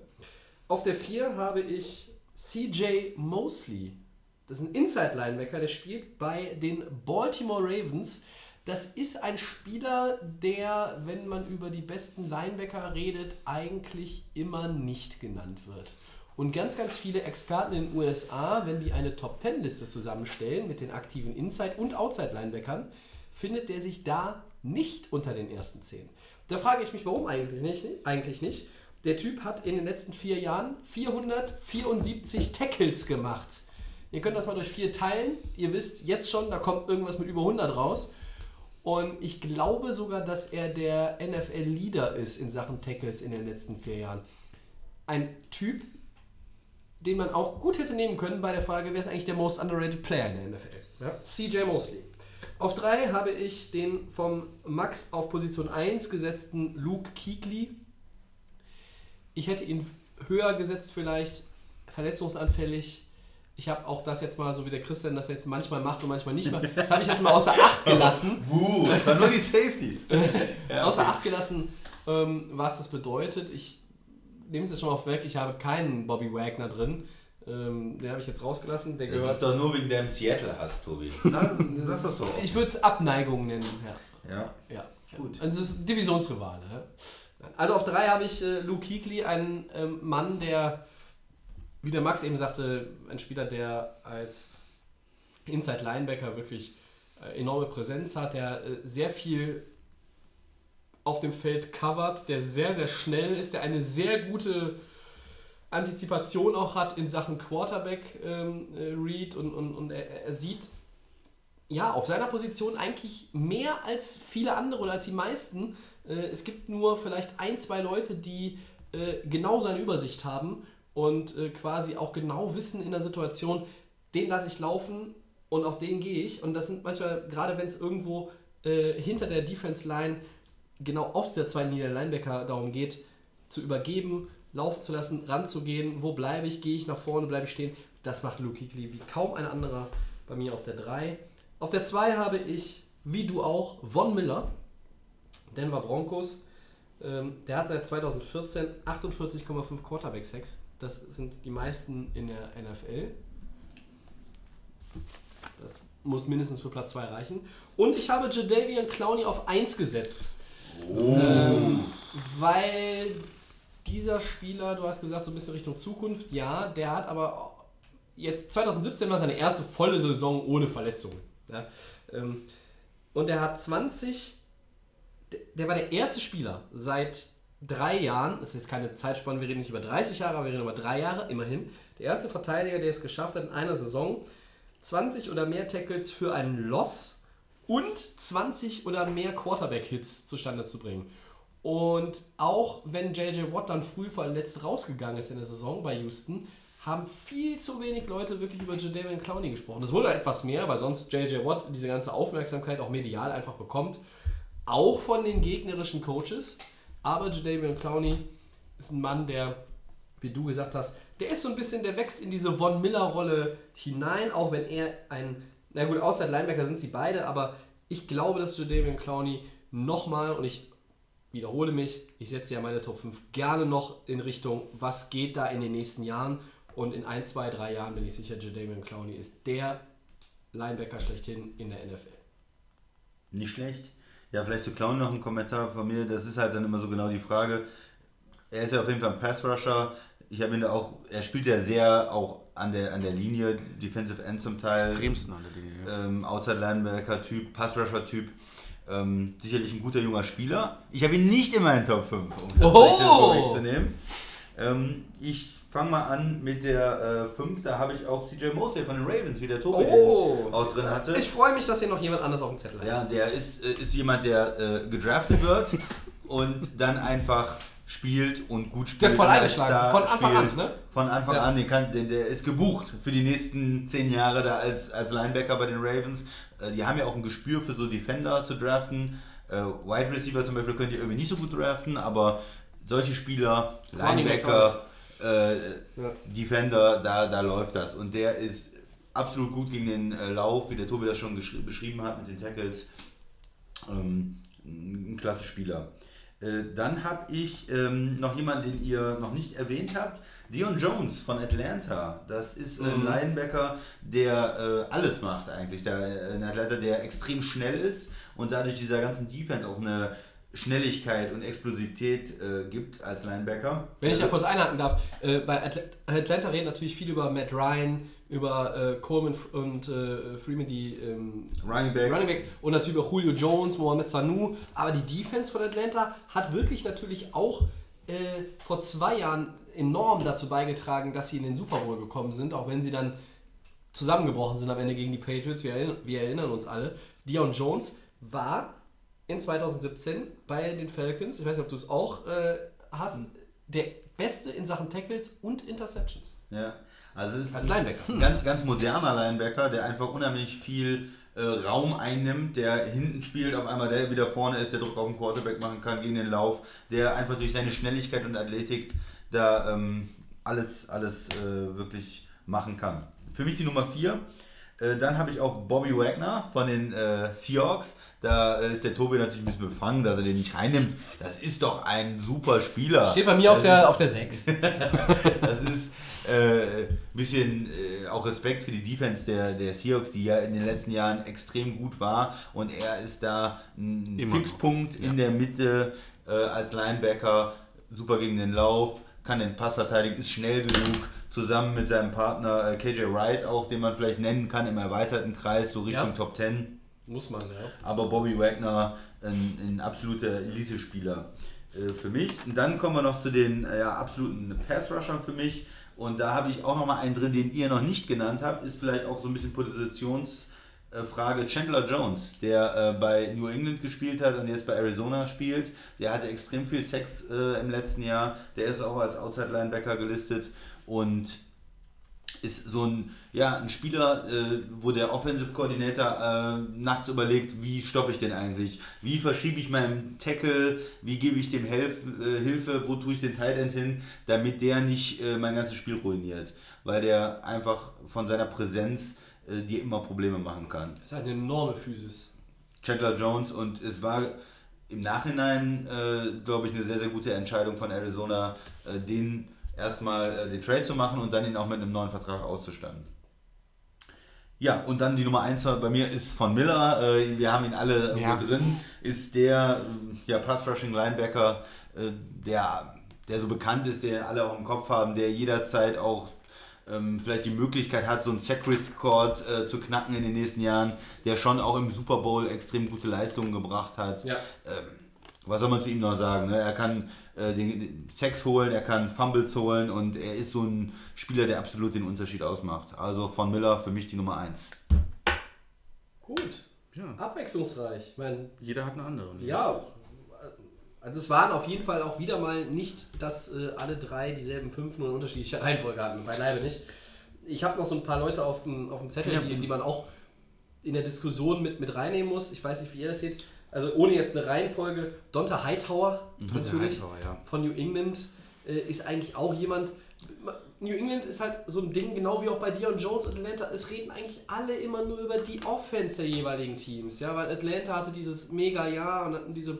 Auf der 4 habe ich CJ Mosley. Das ist ein Inside-Linebacker, der spielt bei den Baltimore Ravens. Das ist ein Spieler, der, wenn man über die besten Linebacker redet, eigentlich immer nicht genannt wird. Und ganz, ganz viele Experten in den USA, wenn die eine Top-10-Liste zusammenstellen mit den aktiven Inside- und Outside-Linebackern, findet der sich da nicht unter den ersten 10. Da frage ich mich, warum eigentlich nicht, eigentlich nicht. Der Typ hat in den letzten vier Jahren 474 Tackles gemacht. Ihr könnt das mal durch vier teilen. Ihr wisst jetzt schon, da kommt irgendwas mit über 100 raus. Und ich glaube sogar, dass er der NFL-Leader ist in Sachen Tackles in den letzten vier Jahren. Ein Typ, den man auch gut hätte nehmen können bei der Frage, wer ist eigentlich der most underrated Player in der NFL? Ja? CJ Mosley. Auf 3 habe ich den vom Max auf Position 1 gesetzten Luke Kuechly. Ich hätte ihn höher gesetzt vielleicht, verletzungsanfällig. Ich habe auch das jetzt mal, so wie der Christian das jetzt manchmal macht und manchmal nicht macht, das habe ich jetzt mal außer Acht *laughs* gelassen. Uh, das waren nur die Safeties. *laughs* Ja, außer. Acht gelassen, ähm, was das bedeutet. Ich nehme es jetzt schon mal weg, ich habe keinen Bobby Wagner drin. Ähm, den habe ich jetzt rausgelassen. Der Das gehört. ist doch nur wegen deinem Seattle-Hass, Tobi. Sag, *laughs* sag das doch auch. Ich würde es Abneigung nennen, ja. Ja. Ja, Gut. Also es ist Divisionsrivale. Also auf drei habe ich äh, Luke Kuechly, einen ähm, Mann, der, wie der Max eben sagte, ein Spieler, der als Inside Linebacker wirklich äh, enorme Präsenz hat, der äh, sehr viel auf dem Feld covert, der sehr, sehr schnell ist, der eine sehr gute Antizipation auch hat in Sachen Quarterback-Read und, und, und er, er sieht ja, auf seiner Position eigentlich mehr als viele andere oder als die meisten. Äh, es gibt nur vielleicht ein, zwei Leute, die äh, genau seine Übersicht haben und äh, quasi auch genau wissen in der Situation, den lasse ich laufen und auf den gehe ich. Und das sind manchmal, gerade wenn es irgendwo äh, hinter der Defense-Line genau auf der zweiten Linie Linebacker darum geht, zu übergeben, laufen zu lassen, ranzugehen, wo bleibe ich, gehe ich nach vorne, bleibe ich stehen. Das macht Luke Kuechly wie kaum ein anderer bei mir auf der 3. Auf der 2 habe ich, wie du auch, Von Miller, Denver Broncos. Ähm, der hat seit 2014 48,5 Quarterback-Sacks. Das sind die meisten in der NFL. Das muss mindestens für Platz 2 reichen. Und ich habe Jadavian Clowney auf 1 gesetzt. Ähm, weil dieser Spieler, du hast gesagt, so ein bisschen Richtung Zukunft, ja, der hat aber jetzt 2017 war seine erste volle Saison ohne Verletzungen. Ja, ähm, und er hat 20, der- der war der erste Spieler seit drei Jahren, das ist jetzt keine Zeitspanne, wir reden nicht über 30 Jahre, aber wir reden über drei Jahre, immerhin, der erste Verteidiger, der es geschafft hat, in einer Saison 20 oder mehr Tackles für einen Loss und 20 oder mehr Quarterback-Hits zustande zu bringen. Und auch wenn JJ Watt dann früh verletzt rausgegangen ist in der Saison bei Houston, haben viel zu wenig Leute wirklich über Jadavian Clowney gesprochen. Das wurde etwas mehr, weil sonst JJ Watt diese ganze Aufmerksamkeit auch medial einfach bekommt. Auch von den gegnerischen Coaches. Aber Jadavian Clowney ist ein Mann, der, wie du gesagt hast, der ist so ein bisschen, der wächst in diese Von Miller-Rolle hinein, auch wenn er ein, na gut, Outside Linebacker sind sie beide, aber ich glaube, dass Jadavian Clowney nochmal, und ich wiederhole mich, ich setze ja meine Top 5 gerne noch in Richtung, was geht da in den nächsten Jahren. Und in ein, zwei, drei Jahren bin ich sicher, Jadavian Clowney ist der Linebacker schlechthin in der NFL. Nicht schlecht. Ja, vielleicht zu Clown noch ein Kommentar von mir. Das ist halt dann immer so genau die Frage. Er ist ja auf jeden Fall ein Pass-Rusher. Ich habe ihn da auch, er spielt ja sehr auch an der, an der Linie, Defensive End zum Teil. Extremsten an der Linie. Ja. ähm, Outside Linebacker-Typ, Pass-Rusher-Typ. Ähm, sicherlich ein guter junger Spieler. Ich habe ihn nicht in meinen Top 5, um das Oh! so vorwegzunehmen. Ähm, ich fange mal an mit der 5. da habe ich auch CJ Mosley von den Ravens, wie der Tobi Oh. auch drin hatte. Ich freue mich, dass hier noch jemand anders auf dem Zettel hat. Ja, der ist, äh, ist jemand, der äh, gedraftet wird *laughs* und dann einfach spielt und gut spielt. Der voll eingeschlagen, von Anfang an, spielt. ne? Von Anfang Ja. an, den kann, den, der ist gebucht für die nächsten zehn Jahre da als, als Linebacker bei den Ravens. Äh, die haben ja auch ein Gespür für so Defender zu draften. Äh, Wide Receiver zum Beispiel könnt ihr irgendwie nicht so gut draften, aber solche Spieler, Linebacker, äh, Ja. Defender, da, da läuft das. Und der ist absolut gut gegen den äh, Lauf, wie der Tobi das schon beschrieben hat mit den Tackles. Ähm, ein klasse Spieler. Äh, dann habe ich ähm, noch jemanden, den ihr noch nicht erwähnt habt. Dion Jones von Atlanta. Das ist ein Linebacker, der äh, alles macht eigentlich. Der, äh, ein Atlanta, der extrem schnell ist und dadurch dieser ganzen Defense auch eine Schnelligkeit und Explosivität äh, gibt als Linebacker. Wenn ich da kurz einhaken darf, äh, bei Atl Atlanta reden natürlich viel über Matt Ryan, über äh, Coleman und äh, Freeman, die ähm, Running Backs. Running Backs und natürlich auch Julio Jones, Mohamed Sanu. Aber die Defense von Atlanta hat wirklich natürlich auch äh, vor zwei Jahren enorm dazu beigetragen, dass sie in den Super Bowl gekommen sind, auch wenn sie dann zusammengebrochen sind am Ende gegen die Patriots. Wir wir erinnern uns alle. Dion Jones war in 2017 bei den Falcons, ich weiß nicht, ob du es auch äh, hast, der Beste in Sachen Tackles und Interceptions. Ja, also es ist Als Linebacker. ein ganz, ganz moderner Linebacker, der einfach unheimlich viel äh, Raum einnimmt, der hinten spielt, auf einmal der wieder vorne ist, der Druck auf den Quarterback machen kann gegen den Lauf, der einfach durch seine Schnelligkeit und Athletik da ähm, alles, alles äh, wirklich machen kann. Für mich die Nummer 4. Äh, dann habe ich auch Bobby Wagner von den äh, Seahawks. Da ist der Tobi natürlich ein bisschen befangen, dass er den nicht reinnimmt. Das ist doch ein super Spieler. Steht bei mir auf der, ist- auf der 6. *laughs* das ist äh, ein bisschen äh, auch Respekt für die Defense der, der Seahawks, die ja in den letzten Jahren extrem gut war. Und er ist da ein Immer. Fixpunkt in Ja. der Mitte äh, als Linebacker, super gegen den Lauf, kann den Pass verteidigen, ist schnell genug. Zusammen mit seinem Partner äh, KJ Wright auch, den man vielleicht nennen kann im erweiterten Kreis, so Richtung Ja. Top 10. Muss man, ja. Aber Bobby Wagner, ein, ein absoluter Elite-Spieler äh, für mich. Und dann kommen wir noch zu den äh, ja, absoluten Pass-Rushern für mich. Und da habe ich auch noch mal einen drin, den ihr noch nicht genannt habt. Ist vielleicht auch so ein bisschen Positionsfrage. Chandler Jones, der äh, bei New England gespielt hat und jetzt bei Arizona spielt. Der hatte extrem viel Sex äh, im letzten Jahr. Der ist auch als Outside-Linebacker gelistet. Und ist so ein, ja, ein Spieler, äh, wo der Offensive Coordinator äh, nachts überlegt, wie stoppe ich den eigentlich? Wie verschiebe ich meinen Tackle? Wie gebe ich dem Helf, äh, Hilfe? Wo tue ich den Tight End hin? Damit der nicht äh, mein ganzes Spiel ruiniert. Weil der einfach von seiner Präsenz äh, dir immer Probleme machen kann. Das ist eine enorme Physis. Chandler Jones und es war im Nachhinein, äh, glaube ich, eine sehr, sehr gute Entscheidung von Arizona, den erstmal äh, den Trade zu machen und dann ihn auch mit einem neuen Vertrag auszustatten. Ja, und dann die Nummer 1 bei mir ist von Miller. Äh, wir haben ihn alle irgendwo Ja. drin. Ist der äh, ja, Pass-Rushing-Linebacker, der, der so bekannt ist, der alle auch im Kopf haben, der jederzeit auch ähm, vielleicht die Möglichkeit hat, so ein Secret-Cord äh, zu knacken in den nächsten Jahren, der schon auch im Super Bowl extrem gute Leistungen gebracht hat. Ja. Ähm, was soll man zu ihm noch sagen? Ne? Er kann äh, den, den Sex holen, er kann Fumbles holen und er ist so ein Spieler, der absolut den Unterschied ausmacht. Also von Miller für mich die Nummer 1. Gut. Ja. Abwechslungsreich. Ich meine, Jeder hat eine andere. ne? ja. Also es waren auf jeden Fall auch wieder mal nicht, dass äh, alle drei dieselben fünf nur in unterschiedlicher *laughs* Reihenfolge hatten. Beileibe nicht. Ich habe noch so ein paar Leute auf dem, auf dem Zettel, die, die man auch in der Diskussion mit, mit reinnehmen muss. Ich weiß nicht, wie ihr das seht. Also ohne jetzt eine Reihenfolge. Donta Hightower natürlich Hightower, ja. von New England äh, ist eigentlich auch jemand. New England ist halt so ein Ding, genau wie auch bei Dion Jones und Atlanta. Es reden eigentlich alle immer nur über die Offense der jeweiligen Teams. Ja, weil Atlanta hatte dieses mega Jahr und hatten diese,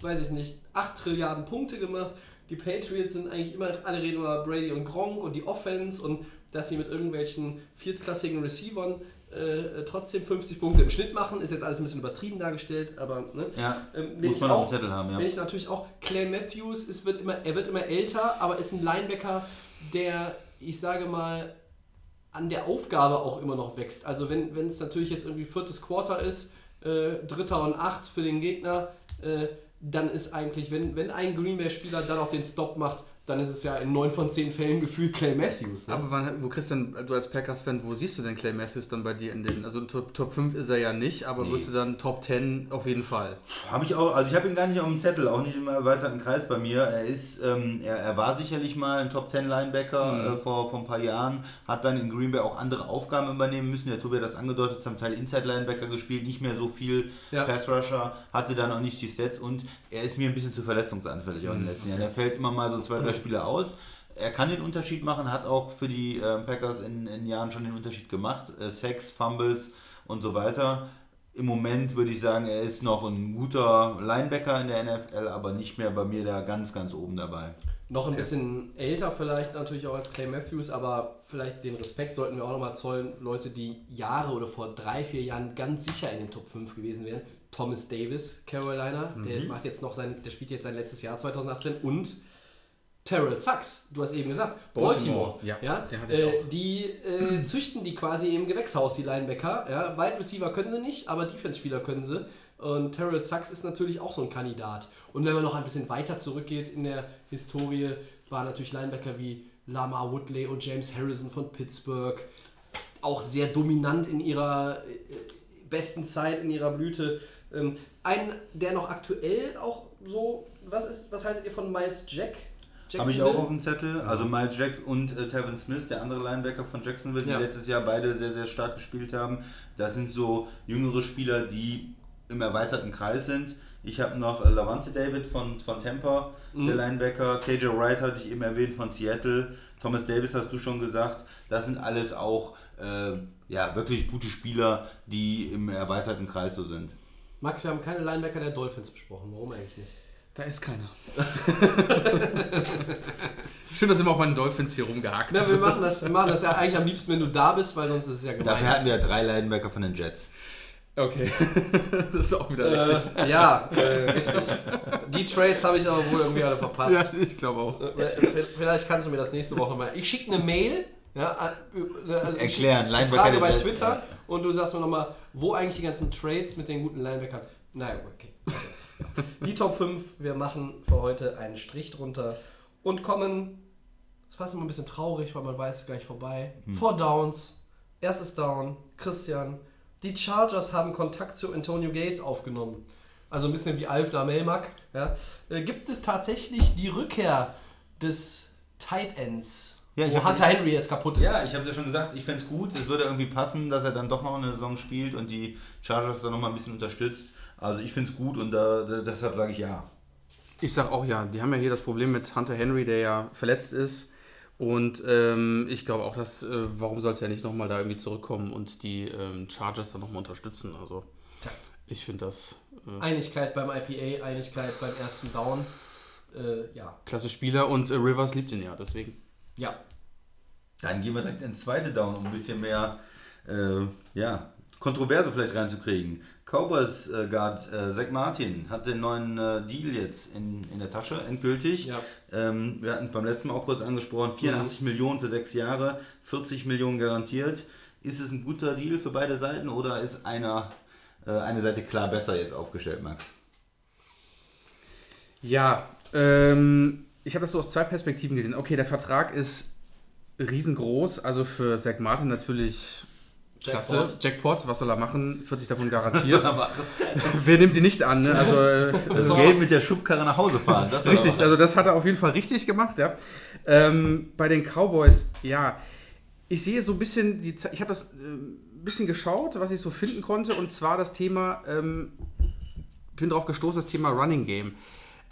weiß ich nicht, 8 Trilliarden Punkte gemacht. Die Patriots sind eigentlich immer, alle reden über Brady und Gronk und die Offense und dass sie mit irgendwelchen viertklassigen Receivern äh, trotzdem 50 Punkte im Schnitt machen, ist jetzt alles ein bisschen übertrieben dargestellt, aber ne? Ja, Ähm, muss man auf auch- dem Zettel haben, ja. Wenn ich natürlich auch Clay Matthews, es wird immer, er wird immer älter, aber ist ein Linebacker, der, ich sage mal, an der Aufgabe auch immer noch wächst. Also wenn wenn es natürlich jetzt irgendwie viertes Quarter ist, äh, dritter und acht für den Gegner, äh, dann ist eigentlich, wenn, wenn ein Green Bay Spieler dann auch den Stop macht, dann ist es ja in 9 von 10 Fällen gefühlt Clay Matthews. Ne? Aber wann, wo kriegst denn, du als Packers-Fan, wo siehst du denn Clay Matthews dann bei dir in den, also Top, Top 5 ist er ja nicht, aber Nee. würdest du dann Top 10 auf jeden Fall? Habe ich auch, also ich habe ihn gar nicht auf dem Zettel, auch nicht im erweiterten Kreis bei mir. Er ist, ähm, er, er war sicherlich mal ein Top 10 Linebacker äh, vor, vor ein paar Jahren, hat dann in Green Bay auch andere Aufgaben übernehmen müssen. Der Tobi hat das angedeutet, zum Teil Inside Linebacker gespielt, nicht mehr so viel Ja. Pass Rusher, hatte dann auch nicht die Stats und er ist mir ein bisschen zu verletzungsanfällig auch in den letzten Jahren. Er fällt immer mal so zwei, drei Spiele aus. Er kann den Unterschied machen, hat auch für die ähm, Packers in, in Jahren schon den Unterschied gemacht. Äh, Sacks, Fumbles und so weiter. Im Moment würde ich sagen, er ist noch ein guter Linebacker in der NFL, aber nicht mehr bei mir da ganz, ganz oben dabei. Noch ein bisschen älter vielleicht natürlich auch als Clay Matthews, aber vielleicht den Respekt sollten wir auch nochmal zollen. Leute, die Jahre oder vor drei, vier Jahren ganz sicher in den Top 5 gewesen wären. Thomas Davis, Carolina, der macht jetzt noch sein, der spielt jetzt sein letztes Jahr 2018 und Terrell Sachs, du hast eben gesagt, Baltimore, Baltimore, ja, ja, äh, die äh, *clears throat* züchten die quasi im Gewächshaus, die Linebacker. Ja. Wide Receiver können sie nicht, aber Defense-Spieler können sie. Und Terrell Sachs ist natürlich auch so ein Kandidat. Und wenn man noch ein bisschen weiter zurückgeht in der Historie, waren natürlich Linebacker wie Lamar Woodley und James Harrison von Pittsburgh auch sehr dominant in ihrer äh, besten Zeit, in ihrer Blüte. Ähm, ein, der noch aktuell auch so, was ist, was haltet ihr von Miles Jack? Habe ich auch auf dem Zettel. Also Miles Jacks und äh, Tevin Smith, der andere Linebacker von Jacksonville, die Ja. letztes Jahr beide sehr, sehr stark gespielt haben. Das sind so jüngere Spieler, die im erweiterten Kreis sind. Ich habe noch äh, Lavante David von, von Tampa, der Linebacker. KJ Wright hatte ich eben erwähnt von Seattle. Thomas Davis hast du schon gesagt. Das sind alles auch äh, ja, wirklich gute Spieler, die im erweiterten Kreis so sind. Max, wir haben keine Linebacker der Dolphins besprochen. Warum eigentlich nicht? Da ist keiner. *laughs* Schön, dass immer auch meinen Dolphins hier rumgehakt Na, wir machen, das, wir machen das ja eigentlich am liebsten, wenn du da bist, weil sonst ist es ja Dafür gemein. hatten wir ja drei Linebacker von den Jets. Okay. *laughs* das ist auch wieder richtig. Äh, ja, äh, richtig. Die Trades habe ich aber wohl irgendwie alle verpasst. Ja, ich glaube auch. Äh, Vielleicht kannst du mir das nächste Woche nochmal. Ich schicke eine Mail. Ja, äh, also ich Erklären, Linebacker Frage bei Jets, Twitter und du sagst mir nochmal, wo eigentlich die ganzen Trades mit den guten Linebackern. Naja, okay. Die Top 5, wir machen für heute einen Strich drunter und kommen. Das war immer ein bisschen traurig, weil man weiß, gleich vorbei. Hm. Four Downs, erstes Down, Christian. Die Chargers haben Kontakt zu Antonio Gates aufgenommen. Also ein bisschen wie Alf Lamelmack. Ja. Äh, Gibt es tatsächlich die Rückkehr des Tight Ends, Ja, ich wo Hunter Henry jetzt kaputt ist? Ja, ich habe ja schon gesagt, ich fände es gut. Es würde irgendwie passen, dass er dann doch noch eine Saison spielt und die Chargers dann noch mal ein bisschen unterstützt. Also ich finde es gut und da, deshalb sage ich ja. Ich sag auch ja, die haben ja hier das Problem mit Hunter Henry, der ja verletzt ist. Und ähm, ich glaube auch, dass, äh, warum sollte er nicht nochmal da irgendwie zurückkommen und die ähm, Chargers dann nochmal unterstützen? Also, ich finde das äh, Einigkeit beim IPA, Einigkeit beim ersten Down. Äh, ja. klasse Spieler und äh, Rivers liebt ihn ja, deswegen. Ja. Dann gehen wir direkt ins zweite Down, um ein bisschen mehr äh, ja, Kontroverse vielleicht reinzukriegen. Cowboys äh, Guard äh, Zach Martin hat den neuen äh, Deal jetzt in, in der Tasche, endgültig. Ja. Ähm, wir hatten es beim letzten Mal auch kurz angesprochen, 84 Millionen für sechs Jahre, 40 Millionen garantiert. Ist es ein guter Deal für beide Seiten oder ist einer, äh, eine Seite klar besser jetzt aufgestellt, Max? Ja, ähm, ich habe das so aus zwei Perspektiven gesehen. Okay, der Vertrag ist riesengroß, also für Zach Martin natürlich klasse. Jackpot. Jackpot, was soll er machen? 40 davon garantiert. *laughs* Wer nimmt die nicht an? Ne? Also, *laughs* äh, Das. Geld mit der Schubkarre nach Hause fahren. Richtig, also das hat er auf jeden Fall richtig gemacht, ja. Ähm, bei den Cowboys, ja, ich sehe so ein bisschen, die, ich habe das äh, ein bisschen geschaut, was ich so finden konnte, und zwar das Thema, ähm, bin drauf gestoßen, das Thema Running Game.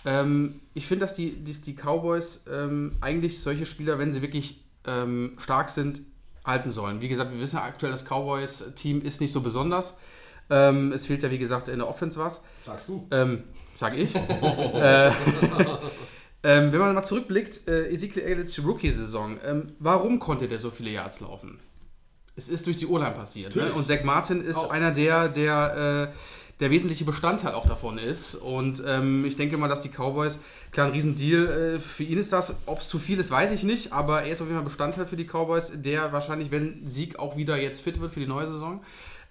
Ähm, ich finde, dass die, die, die Cowboys ähm, eigentlich solche Spieler, wenn sie wirklich ähm, stark sind, halten sollen. Wie gesagt, wir wissen aktuell, das Cowboys-Team ist nicht so besonders. Ähm, es fehlt ja, wie gesagt, in der Offense was. Sagst du. Ähm, sag ich. *laughs* äh, ähm, wenn man mal zurückblickt, äh, Ezekiel Elliott's Rookie-Saison, ähm, warum konnte der so viele Yards laufen? Es ist durch die O-Line passiert. Ne? Und Zach Martin ist Auch. einer der, der, äh, der wesentliche Bestandteil auch davon ist. Und ähm, ich denke mal, dass die Cowboys, klar, ein Riesendeal, äh, für ihn ist das, ob es zu viel ist, weiß ich nicht, aber er ist auf jeden Fall Bestandteil für die Cowboys, der wahrscheinlich, wenn Sieg auch wieder jetzt fit wird für die neue Saison,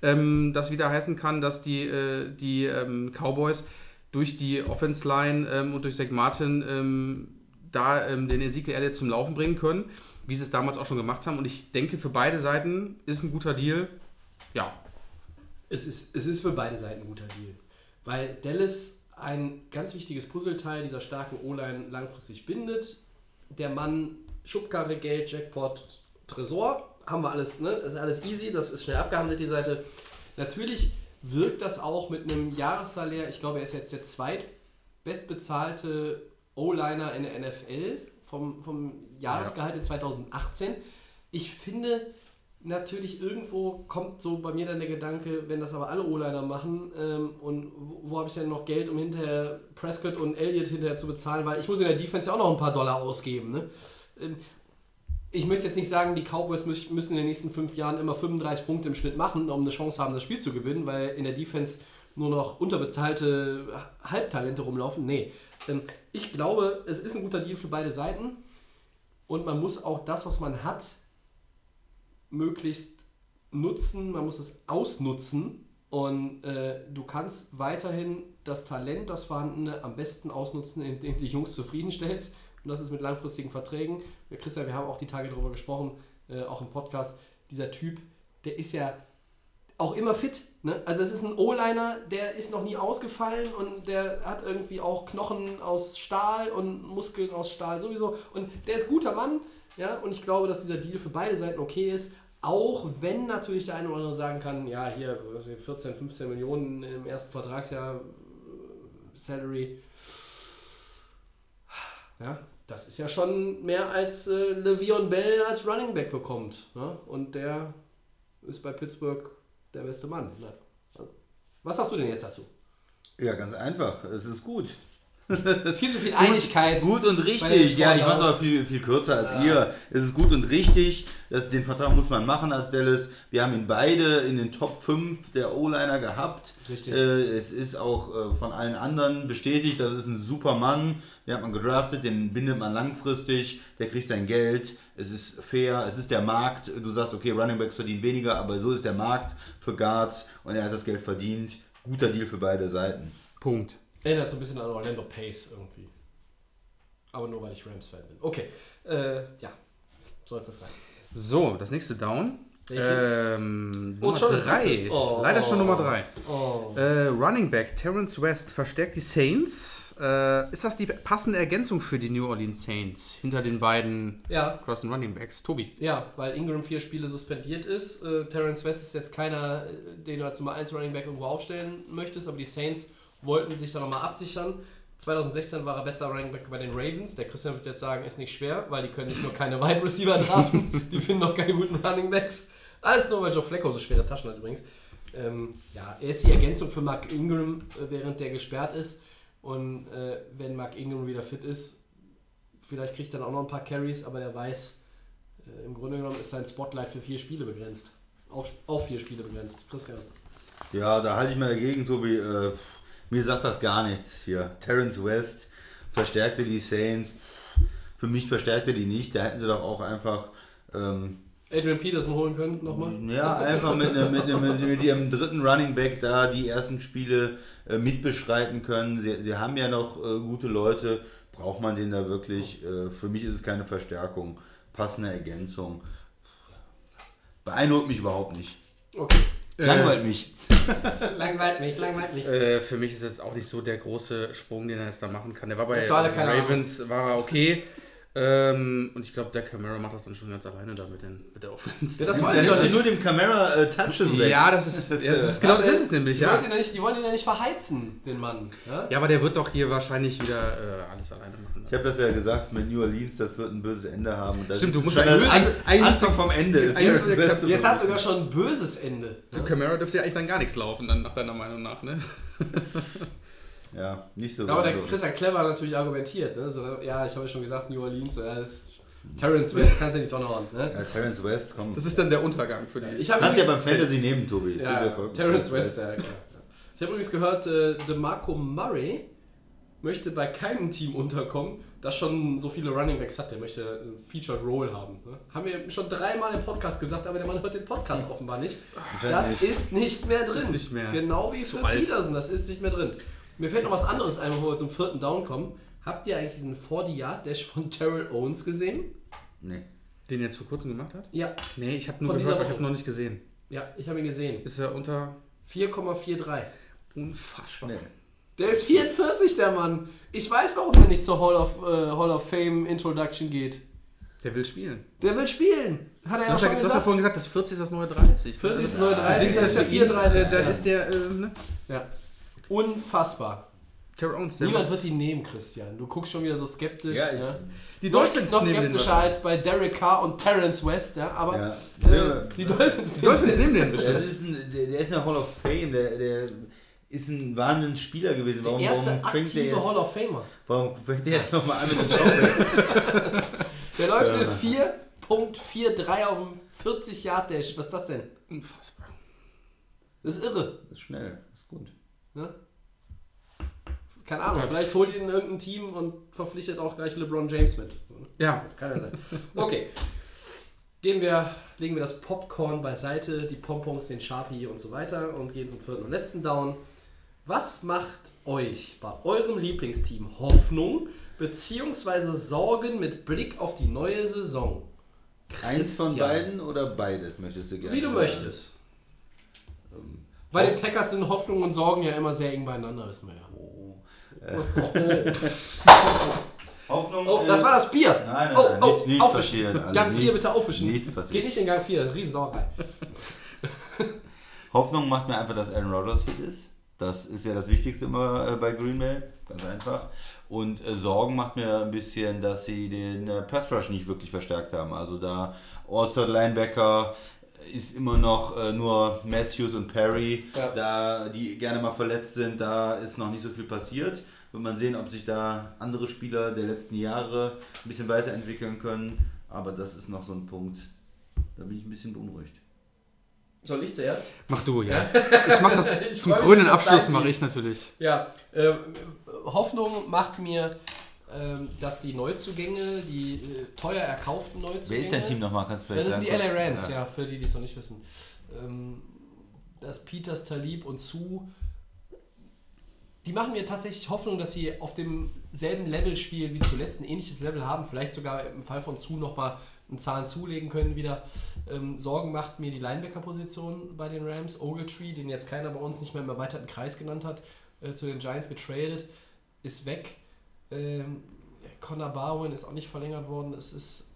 ähm, das wieder heißen kann, dass die, äh, die ähm, Cowboys durch die Offense Line ähm, und durch Zach Martin ähm, da ähm, den Ezekiel Elliott zum Laufen bringen können, wie sie es damals auch schon gemacht haben. Und ich denke, für beide Seiten ist ein guter Deal. Ja, Es ist, es ist für beide Seiten ein guter Deal. Weil Dallas ein ganz wichtiges Puzzleteil dieser starken O-Line langfristig bindet. Der Mann, Schubkarre, Geld, Jackpot, Tresor, haben wir alles, ne? Das ist alles easy, das ist schnell abgehandelt, die Seite. Natürlich wirkt das auch mit einem Jahressalär, ich glaube, er ist jetzt der zweitbestbezahlte O-Liner in der NFL vom, vom Jahresgehalt in 2018. Ich finde, natürlich irgendwo kommt so bei mir dann der Gedanke, wenn das aber alle O-Liner machen ähm, und wo, wo habe ich denn noch Geld, um hinterher Prescott und Elliott hinterher zu bezahlen, weil ich muss in der Defense ja auch noch ein paar Dollar ausgeben. Ne? Ähm, ich möchte jetzt nicht sagen, die Cowboys müssen in den nächsten fünf Jahren immer 35 Punkte im Schnitt machen, um eine Chance haben, das Spiel zu gewinnen, weil in der Defense nur noch unterbezahlte Halbtalente rumlaufen. Nee. Ähm, Ich glaube, es ist ein guter Deal für beide Seiten und man muss auch das, was man hat, möglichst nutzen, man muss es ausnutzen und äh, du kannst weiterhin das Talent, das vorhandene, am besten ausnutzen, indem du die Jungs zufriedenstellst und das ist mit langfristigen Verträgen. Ja, Christian, wir haben auch die Tage darüber gesprochen, äh, auch im Podcast, dieser Typ, der ist ja auch immer fit. Ne? Also das ist ein O-Liner, der ist noch nie ausgefallen und der hat irgendwie auch Knochen aus Stahl und Muskeln aus Stahl sowieso. Und der ist guter Mann. Ja? Und ich glaube, dass dieser Deal für beide Seiten okay ist. Auch wenn natürlich der eine oder andere sagen kann, ja, hier was weiß ich, 14, 15 Millionen im ersten Vertragsjahr äh, Salary. Ja, das ist ja schon mehr als äh, Le'Veon Bell als Running Back bekommt. Ne? Und der ist bei Pittsburgh der beste Mann. Ne? Was sagst du denn jetzt dazu? Ja, ganz einfach. Es ist gut. *laughs* Viel zu viel Einigkeit. Gut und bei den richtig. Ja, ich mache es aber viel, viel kürzer als ihr. Es ist gut und richtig. Das, den Vertrag muss man machen als Dallas. Wir haben ihn beide in den Top 5 der O-Liner gehabt. Richtig. Äh, es ist auch äh, von allen anderen bestätigt, das ist ein super Mann. Den hat man gedraftet, den bindet man langfristig, der kriegt sein Geld. Es ist fair, es ist der Markt. Du sagst, okay, Running Backs verdienen weniger, aber so ist der Markt für Guards und er hat das Geld verdient. Guter Deal für beide Seiten. Punkt. Erinnert so ein bisschen an Orlando Pace irgendwie. Aber nur weil ich Rams-Fan bin. Okay. Äh, ja, soll es das sein. So, das nächste Down. Welches? Ähm, Oh, Nummer schon das drei. dritte. Oh. Leider schon Nummer drei. Oh. Äh, Running Back Terrence West verstärkt die Saints. Äh, ist das die passende Ergänzung für die New Orleans Saints hinter den beiden Ja, Crossen Running Backs? Tobi. ja, weil Ingram vier Spiele suspendiert ist. Äh, Terrence West ist jetzt keiner, äh, den du als Nummer 1 Running Back irgendwo aufstellen möchtest, aber die Saints wollten sich da nochmal absichern. 2016 war er besser Running Back bei den Ravens. Der Christian wird jetzt sagen, ist nicht schwer, weil die können nicht nur keine *laughs* Wide Receiver draften, die finden auch keine guten Running Backs. Alles nur, weil Joe Flacco so schwere Taschen hat übrigens. Ähm, ja, er ist die Ergänzung für Mark Ingram, äh, während der gesperrt ist. Und äh, wenn Mark Ingram wieder fit ist, vielleicht kriegt er dann auch noch ein paar Carries, aber der weiß, äh, im Grunde genommen ist sein Spotlight für vier Spiele begrenzt. Auf, auf vier Spiele begrenzt. Christian. Ja, da halte ich mal dagegen, Tobi. Äh, mir sagt das gar nichts hier. Terrence West verstärkte die Saints. Für mich verstärkte die nicht. Da hätten sie doch auch einfach, ähm, Adrian Peterson holen können nochmal. ja, einfach mit, ne, mit, ne, mit, mit ihrem dritten Running Back da die ersten Spiele äh, mitbeschreiten können. Sie, sie haben ja noch äh, gute Leute. Braucht man den da wirklich? Äh, für mich ist es keine Verstärkung. Passende Ergänzung. Beeindruckt mich überhaupt nicht. Okay. Langweilt mich. *laughs* langweilt mich, langweilt mich. Äh, für mich ist jetzt auch nicht so der große Sprung, den er jetzt da machen kann. Der war bei. Ravens, war er okay. Ähm, und ich glaube, der Camara macht das dann schon ganz alleine da mit, den, mit der Offense. Ja, das weiß ich auch nur dem Camera äh, Touches weg. Ja, das ist, ja, das ist genau das ist es nämlich, die, ja. wollen ihn ja nicht, die wollen ihn ja nicht verheizen, den Mann. Ja? Ja, aber der wird doch hier wahrscheinlich wieder äh, alles alleine machen. Ich habe das ja gesagt mit New Orleans, das wird ein böses Ende haben. Und das Stimmt, ist du musst schon eigentlich- das eigentlich- Anfang vom Ende. Ist das ist Beste Jetzt von hat sogar schon ein böses Ende. Du, Camara dürfte ja eigentlich dann gar nichts laufen, dann nach deiner Meinung nach, ne? *laughs* Ja, nicht so Ja, aber der beeindruckend. Christian Clever natürlich argumentiert. Ne? So, ja, ich habe ja schon gesagt, New Orleans, ja, das Terrence West kannst du nicht donnerhauen. Ne? Ja, Terrence West, komm. Das ist dann der Untergang für die. Ich habe Kannst ja beim Fantasy nehmen, Tobi. Ja. Terrence West, ja, klar. Ich habe übrigens gehört, äh, DeMarco Murray möchte bei keinem Team unterkommen, das schon so viele Running Backs hat. Der möchte ein Featured Role haben. Ne? Haben wir schon dreimal im Podcast gesagt, aber der Mann hört den Podcast offenbar nicht. Das nicht. ist nicht mehr drin. Ist nicht mehr. Genau wie für alt. Peterson, das ist nicht mehr drin. Mir fällt noch was anderes ein, bevor wir zum vierten Down kommen. Habt ihr eigentlich diesen 40-Yard-Dash von Terrell Owens gesehen? Nee. Den jetzt vor kurzem gemacht hat? Ja, Nee, ich habe nur Von dieser gehört, aber ich Woche. habe noch nicht gesehen. ja, ich habe ihn gesehen. Ist er unter 4,43. unfassbar. Nee. Der ist 44, der Mann. Ich weiß, warum er nicht zur Hall of, äh, Hall of Fame Introduction geht. Der will spielen. Der will spielen. Hat er Du ja hast, schon ja, du hast ja gesagt. vorhin gesagt, das 40 ist das neue 30. 40 ist Also, neue 30, Deswegen ist das ist der für ihn, 34. äh, Da ja. ist der, äh, ne? ja. Unfassbar. Owens, der Niemand wird ihn nehmen, Christian. Du guckst schon wieder so skeptisch. Ja, ich- ne? Die Dolphins noch skeptischer als bei Derek Carr und Terrence West, ja, aber Ja. äh, Ja. die Dolphins, Die Dolphins nehmen den Das bestimmt. ist ein, der, der ist in der Hall of Fame, der, der ist ein Wahnsinnsspieler gewesen. der Warum, erste warum fängt der jetzt, Hall of Famer. warum fängt der jetzt nochmal an mit *laughs* dem? Der läuft in 4.43 auf dem 40 Yard Dash. Was ist das denn? Unfassbar. Das ist irre. Das ist schnell, das ist gut. Ne? Keine Ahnung, vielleicht holt ihn irgendein Team und verpflichtet auch gleich LeBron James mit. Ja, Kann ja sein. Okay. Gehen wir, legen wir das Popcorn beiseite, die Pompons, den Sharpie und so weiter und gehen zum vierten und letzten Down. Was macht euch bei eurem Lieblingsteam Hoffnung bzw. Sorgen mit Blick auf die neue Saison? Eins von Christian. beiden oder beides möchtest du gerne? Wie du möchtest. Bei den Packers sind Hoffnung und Sorgen ja immer sehr eng beieinander, wissen wir ja. Hoffnung. Oh, äh, das war das Bier. Nein, nein, oh, nein, oh, nichts, nichts passiert. Alter, Gang 4 nichts- bitte aufwischen. Nichts passiert. Geht nicht in Gang 4, Riesensauerei. *laughs* Hoffnung macht mir einfach, dass Aaron Rodgers fit ist. Das ist ja das Wichtigste immer äh, bei Green Bay, ganz einfach. Und äh, Sorgen macht mir ein bisschen, dass sie den äh, Pass Rush nicht wirklich verstärkt haben. Also da Outside Linebacker ist immer noch äh, nur Matthews und Perry, Ja. da die gerne mal verletzt sind, da ist noch nicht so viel passiert. Wird man sehen, ob sich da andere Spieler der letzten Jahre ein bisschen weiterentwickeln können. Aber das ist noch so ein Punkt, da bin ich ein bisschen beunruhigt. Soll ich zuerst? mach du, ja. Ich mach das *laughs* Ich zum grünen Abschluss, mache ich natürlich. Ja, ähm, Hoffnung macht mir, dass die Neuzugänge, die äh, teuer erkauften Neuzugänge. Wer ist dein Team nochmal? Kannst du Ja, vielleicht das sind die LA? Rams, ja, für die, die es noch nicht wissen. Ähm, dass Peters, Talib und Sue, die machen mir tatsächlich Hoffnung, dass sie auf demselben Level spielen wie zuletzt, ein ähnliches Level haben, vielleicht sogar im Fall von Sue nochmal einen Zahn zulegen können wieder. Ähm, Sorgen macht mir die Linebacker-Position bei den Rams. Ogletree, den jetzt keiner bei uns nicht mehr im erweiterten Kreis genannt hat, äh, zu den Giants getradet, ist weg. Ähm, Connor Barwin ist auch nicht verlängert worden. Es ist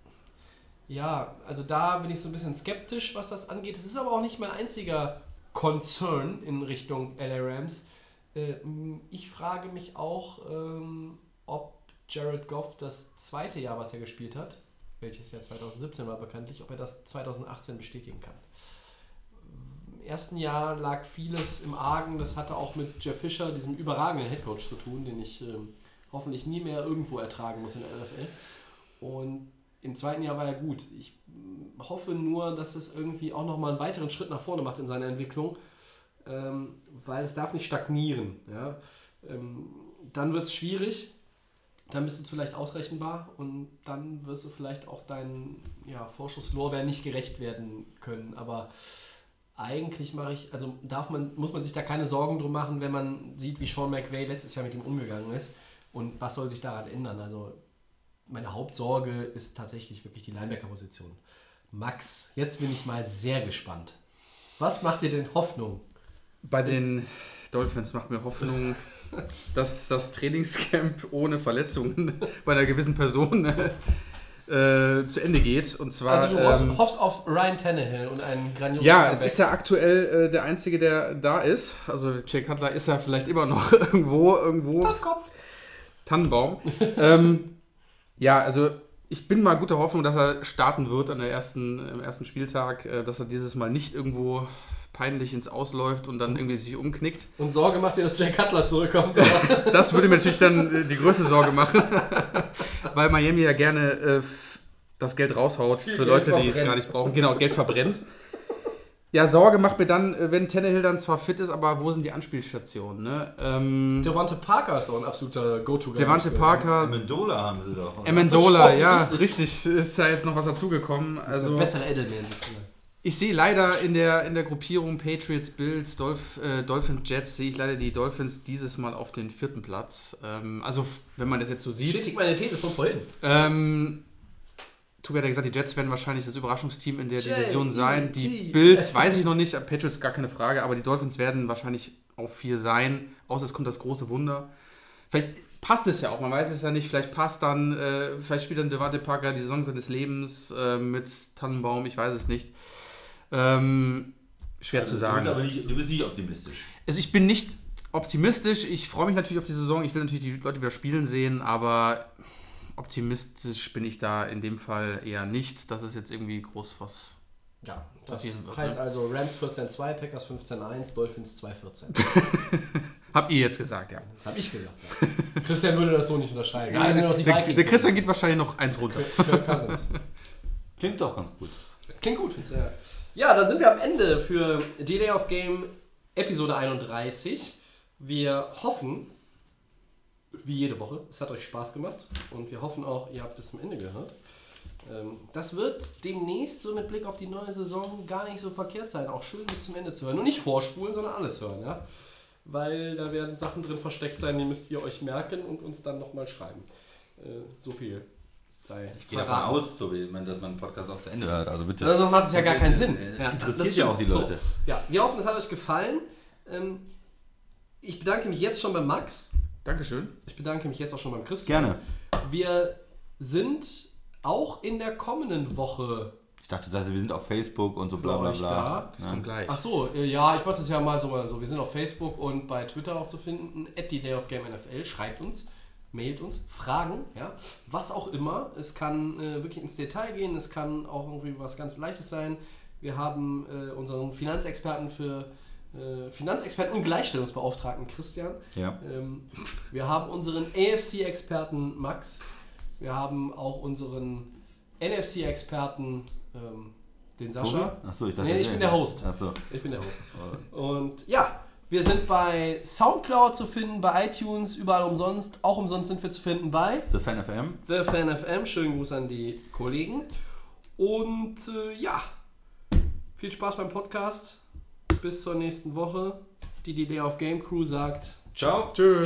ja, also da bin ich so ein bisschen skeptisch, was das angeht. Es ist aber auch nicht mein einziger Concern in Richtung LA Rams. Äh, Ich frage mich auch, ähm, ob Jared Goff das zweite Jahr, was er gespielt hat, welches Jahr 2017 war bekanntlich, ob er das 2018 bestätigen kann. Im ersten Jahr lag vieles im Argen. Das hatte auch mit Jeff Fisher, diesem überragenden Headcoach, zu tun, den ich ähm, hoffentlich nie mehr irgendwo ertragen muss in der NFL. Und im zweiten Jahr war er gut. Ich hoffe nur, dass es irgendwie auch nochmal einen weiteren Schritt nach vorne macht in seiner Entwicklung, ähm, weil es darf nicht stagnieren. Ja? Ähm, dann wird es schwierig, dann bist du zu leicht ausrechenbar und dann wirst du vielleicht auch deinen ja, Vorschusslorbeeren nicht gerecht werden können. Aber eigentlich mache ich, also darf man, muss man sich da keine Sorgen drum machen, wenn man sieht, wie Sean McVay letztes Jahr mit ihm umgegangen ist. Und was soll sich daran ändern? Also meine Hauptsorge ist tatsächlich wirklich die Linebacker-Position. Max, jetzt bin ich mal sehr gespannt. Was macht dir denn Hoffnung? Bei den Dolphins macht mir Hoffnung, *laughs* dass das Trainingscamp ohne Verletzungen *laughs* bei einer gewissen Person äh, zu Ende geht. Und zwar. Also du ähm, hoffst auf Ryan Tannehill und einen grandiosen ja, es ist ja aktuell äh, der Einzige, der da ist. Also Jay Cutler ist ja vielleicht immer noch *laughs* irgendwo, irgendwo Kopf. Tannenbaum. *laughs* ähm, ja, also ich bin mal guter Hoffnung, dass er starten wird an der ersten, am ersten Spieltag, äh, dass er dieses Mal nicht irgendwo peinlich ins Ausläuft und dann irgendwie sich umknickt. Und Sorge macht dir, dass Jay Cutler zurückkommt. *laughs* Das würde mir natürlich dann äh, die größte Sorge machen, *laughs* weil Miami ja gerne äh, das Geld raushaut für Geld Leute, die es verbrennt. gar nicht brauchen. Genau, Geld verbrennt. Ja, Sorge macht mir dann, äh, wenn Tannehill dann zwar fit ist, aber wo sind die Anspielstationen? Ne? Ähm, Devante Parker ist auch ein absoluter Go-To-Guy. Devante Parker, Amendola haben sie doch. oder? Amendola, ja, richtig. Ist ja jetzt noch was dazugekommen. Also bessere Edelman sitzen Ich sehe leider in der, in der Gruppierung Patriots, Bills, Dolph, äh, Dolphins, Jets, sehe ich leider die Dolphins dieses Mal auf den vierten Platz. Ähm, also, wenn man das jetzt so sieht. Bestätigt meine These von vorhin. Ähm, Tobi hat ja gesagt, die Jets werden wahrscheinlich das Überraschungsteam in der J- Division sein. Die Bills weiß ich noch nicht, Patriots gar keine Frage, aber die Dolphins werden wahrscheinlich auf vier sein, außer es kommt das große Wunder. Vielleicht passt es ja auch, man weiß es ja nicht, vielleicht passt dann, äh, vielleicht spielt dann Devante Parker die Saison seines Lebens äh, mit Tannenbaum, ich weiß es nicht. Ähm, schwer zu sagen. Du bist aber nicht, du bist nicht optimistisch. Also ich bin nicht optimistisch. Ich freue mich natürlich auf die Saison. Ich will natürlich die Leute wieder spielen sehen, aber optimistisch bin ich da in dem Fall eher nicht. Das ist jetzt irgendwie groß was. Ja, das Passieren wird, heißt ne? also Rams 14-2, Packers 15-1, Dolphins 2-14. *laughs* Habt ihr jetzt gesagt, ja. Das habe ich gesagt. Ja. Christian würde das so nicht unterschreiben. Ja, sind noch die der, Vikings. der Christian geht wahrscheinlich noch eins runter. Kirk Cousins. *laughs* Klingt doch ganz gut. Klingt gut, findest du? Ja. ja, dann sind wir am Ende für D-Day of Game Episode 31. Wir hoffen, wie jede Woche, es hat euch Spaß gemacht und wir hoffen auch, ihr habt bis zum Ende gehört. Ähm, Das wird demnächst so mit Blick auf die neue Saison gar nicht so verkehrt sein, auch schön bis zum Ende zu hören. Und nicht vorspulen, sondern alles hören, ja. Weil da werden Sachen drin versteckt sein, die müsst ihr euch merken und uns dann nochmal schreiben. Äh, So viel sei Ich gehe davon aus, Tobi, dass man einen Podcast auch zu Ende hört. Also bitte. Also macht es ja gar keinen Sinn. Ja, interessiert ja auch die Leute. So, ja, wir hoffen, es hat euch gefallen. Ähm, Ich bedanke mich jetzt schon bei Max. Dankeschön. Ich bedanke mich jetzt auch schon beim Christian. Gerne. Wir sind auch in der kommenden Woche Ich dachte, das heißt, wir sind auf Facebook und so bla bla euch bla. da. Das kommt gleich. Ach so, äh, ja, ich wollte es ja mal so mal so. Wir sind auf Facebook und bei Twitter auch zu finden. At the Day of Game NFL. Schreibt uns, mailt uns, Fragen, ja, was auch immer. Es kann äh, wirklich ins Detail gehen. Es kann auch irgendwie was ganz Leichtes sein. Wir haben äh, unseren Finanzexperten für äh, Finanzexperten und Gleichstellungsbeauftragten Christian. Ja. Ähm, wir haben unseren AFC-Experten Max. Wir haben auch unseren NFC-Experten, ähm, den Sascha. Achso, ich dachte, Nee, ich bin der Host. Achso. Ich bin der Host. *laughs* Und ja, wir sind bei Soundcloud zu finden, bei iTunes, überall umsonst. Auch umsonst sind wir zu finden bei The Fan FM. The Fan FM. Schönen Gruß an die Kollegen. Und äh, ja, viel Spaß beim Podcast. Bis zur nächsten Woche. Die die Day of Game Crew sagt Ciao. Tschö.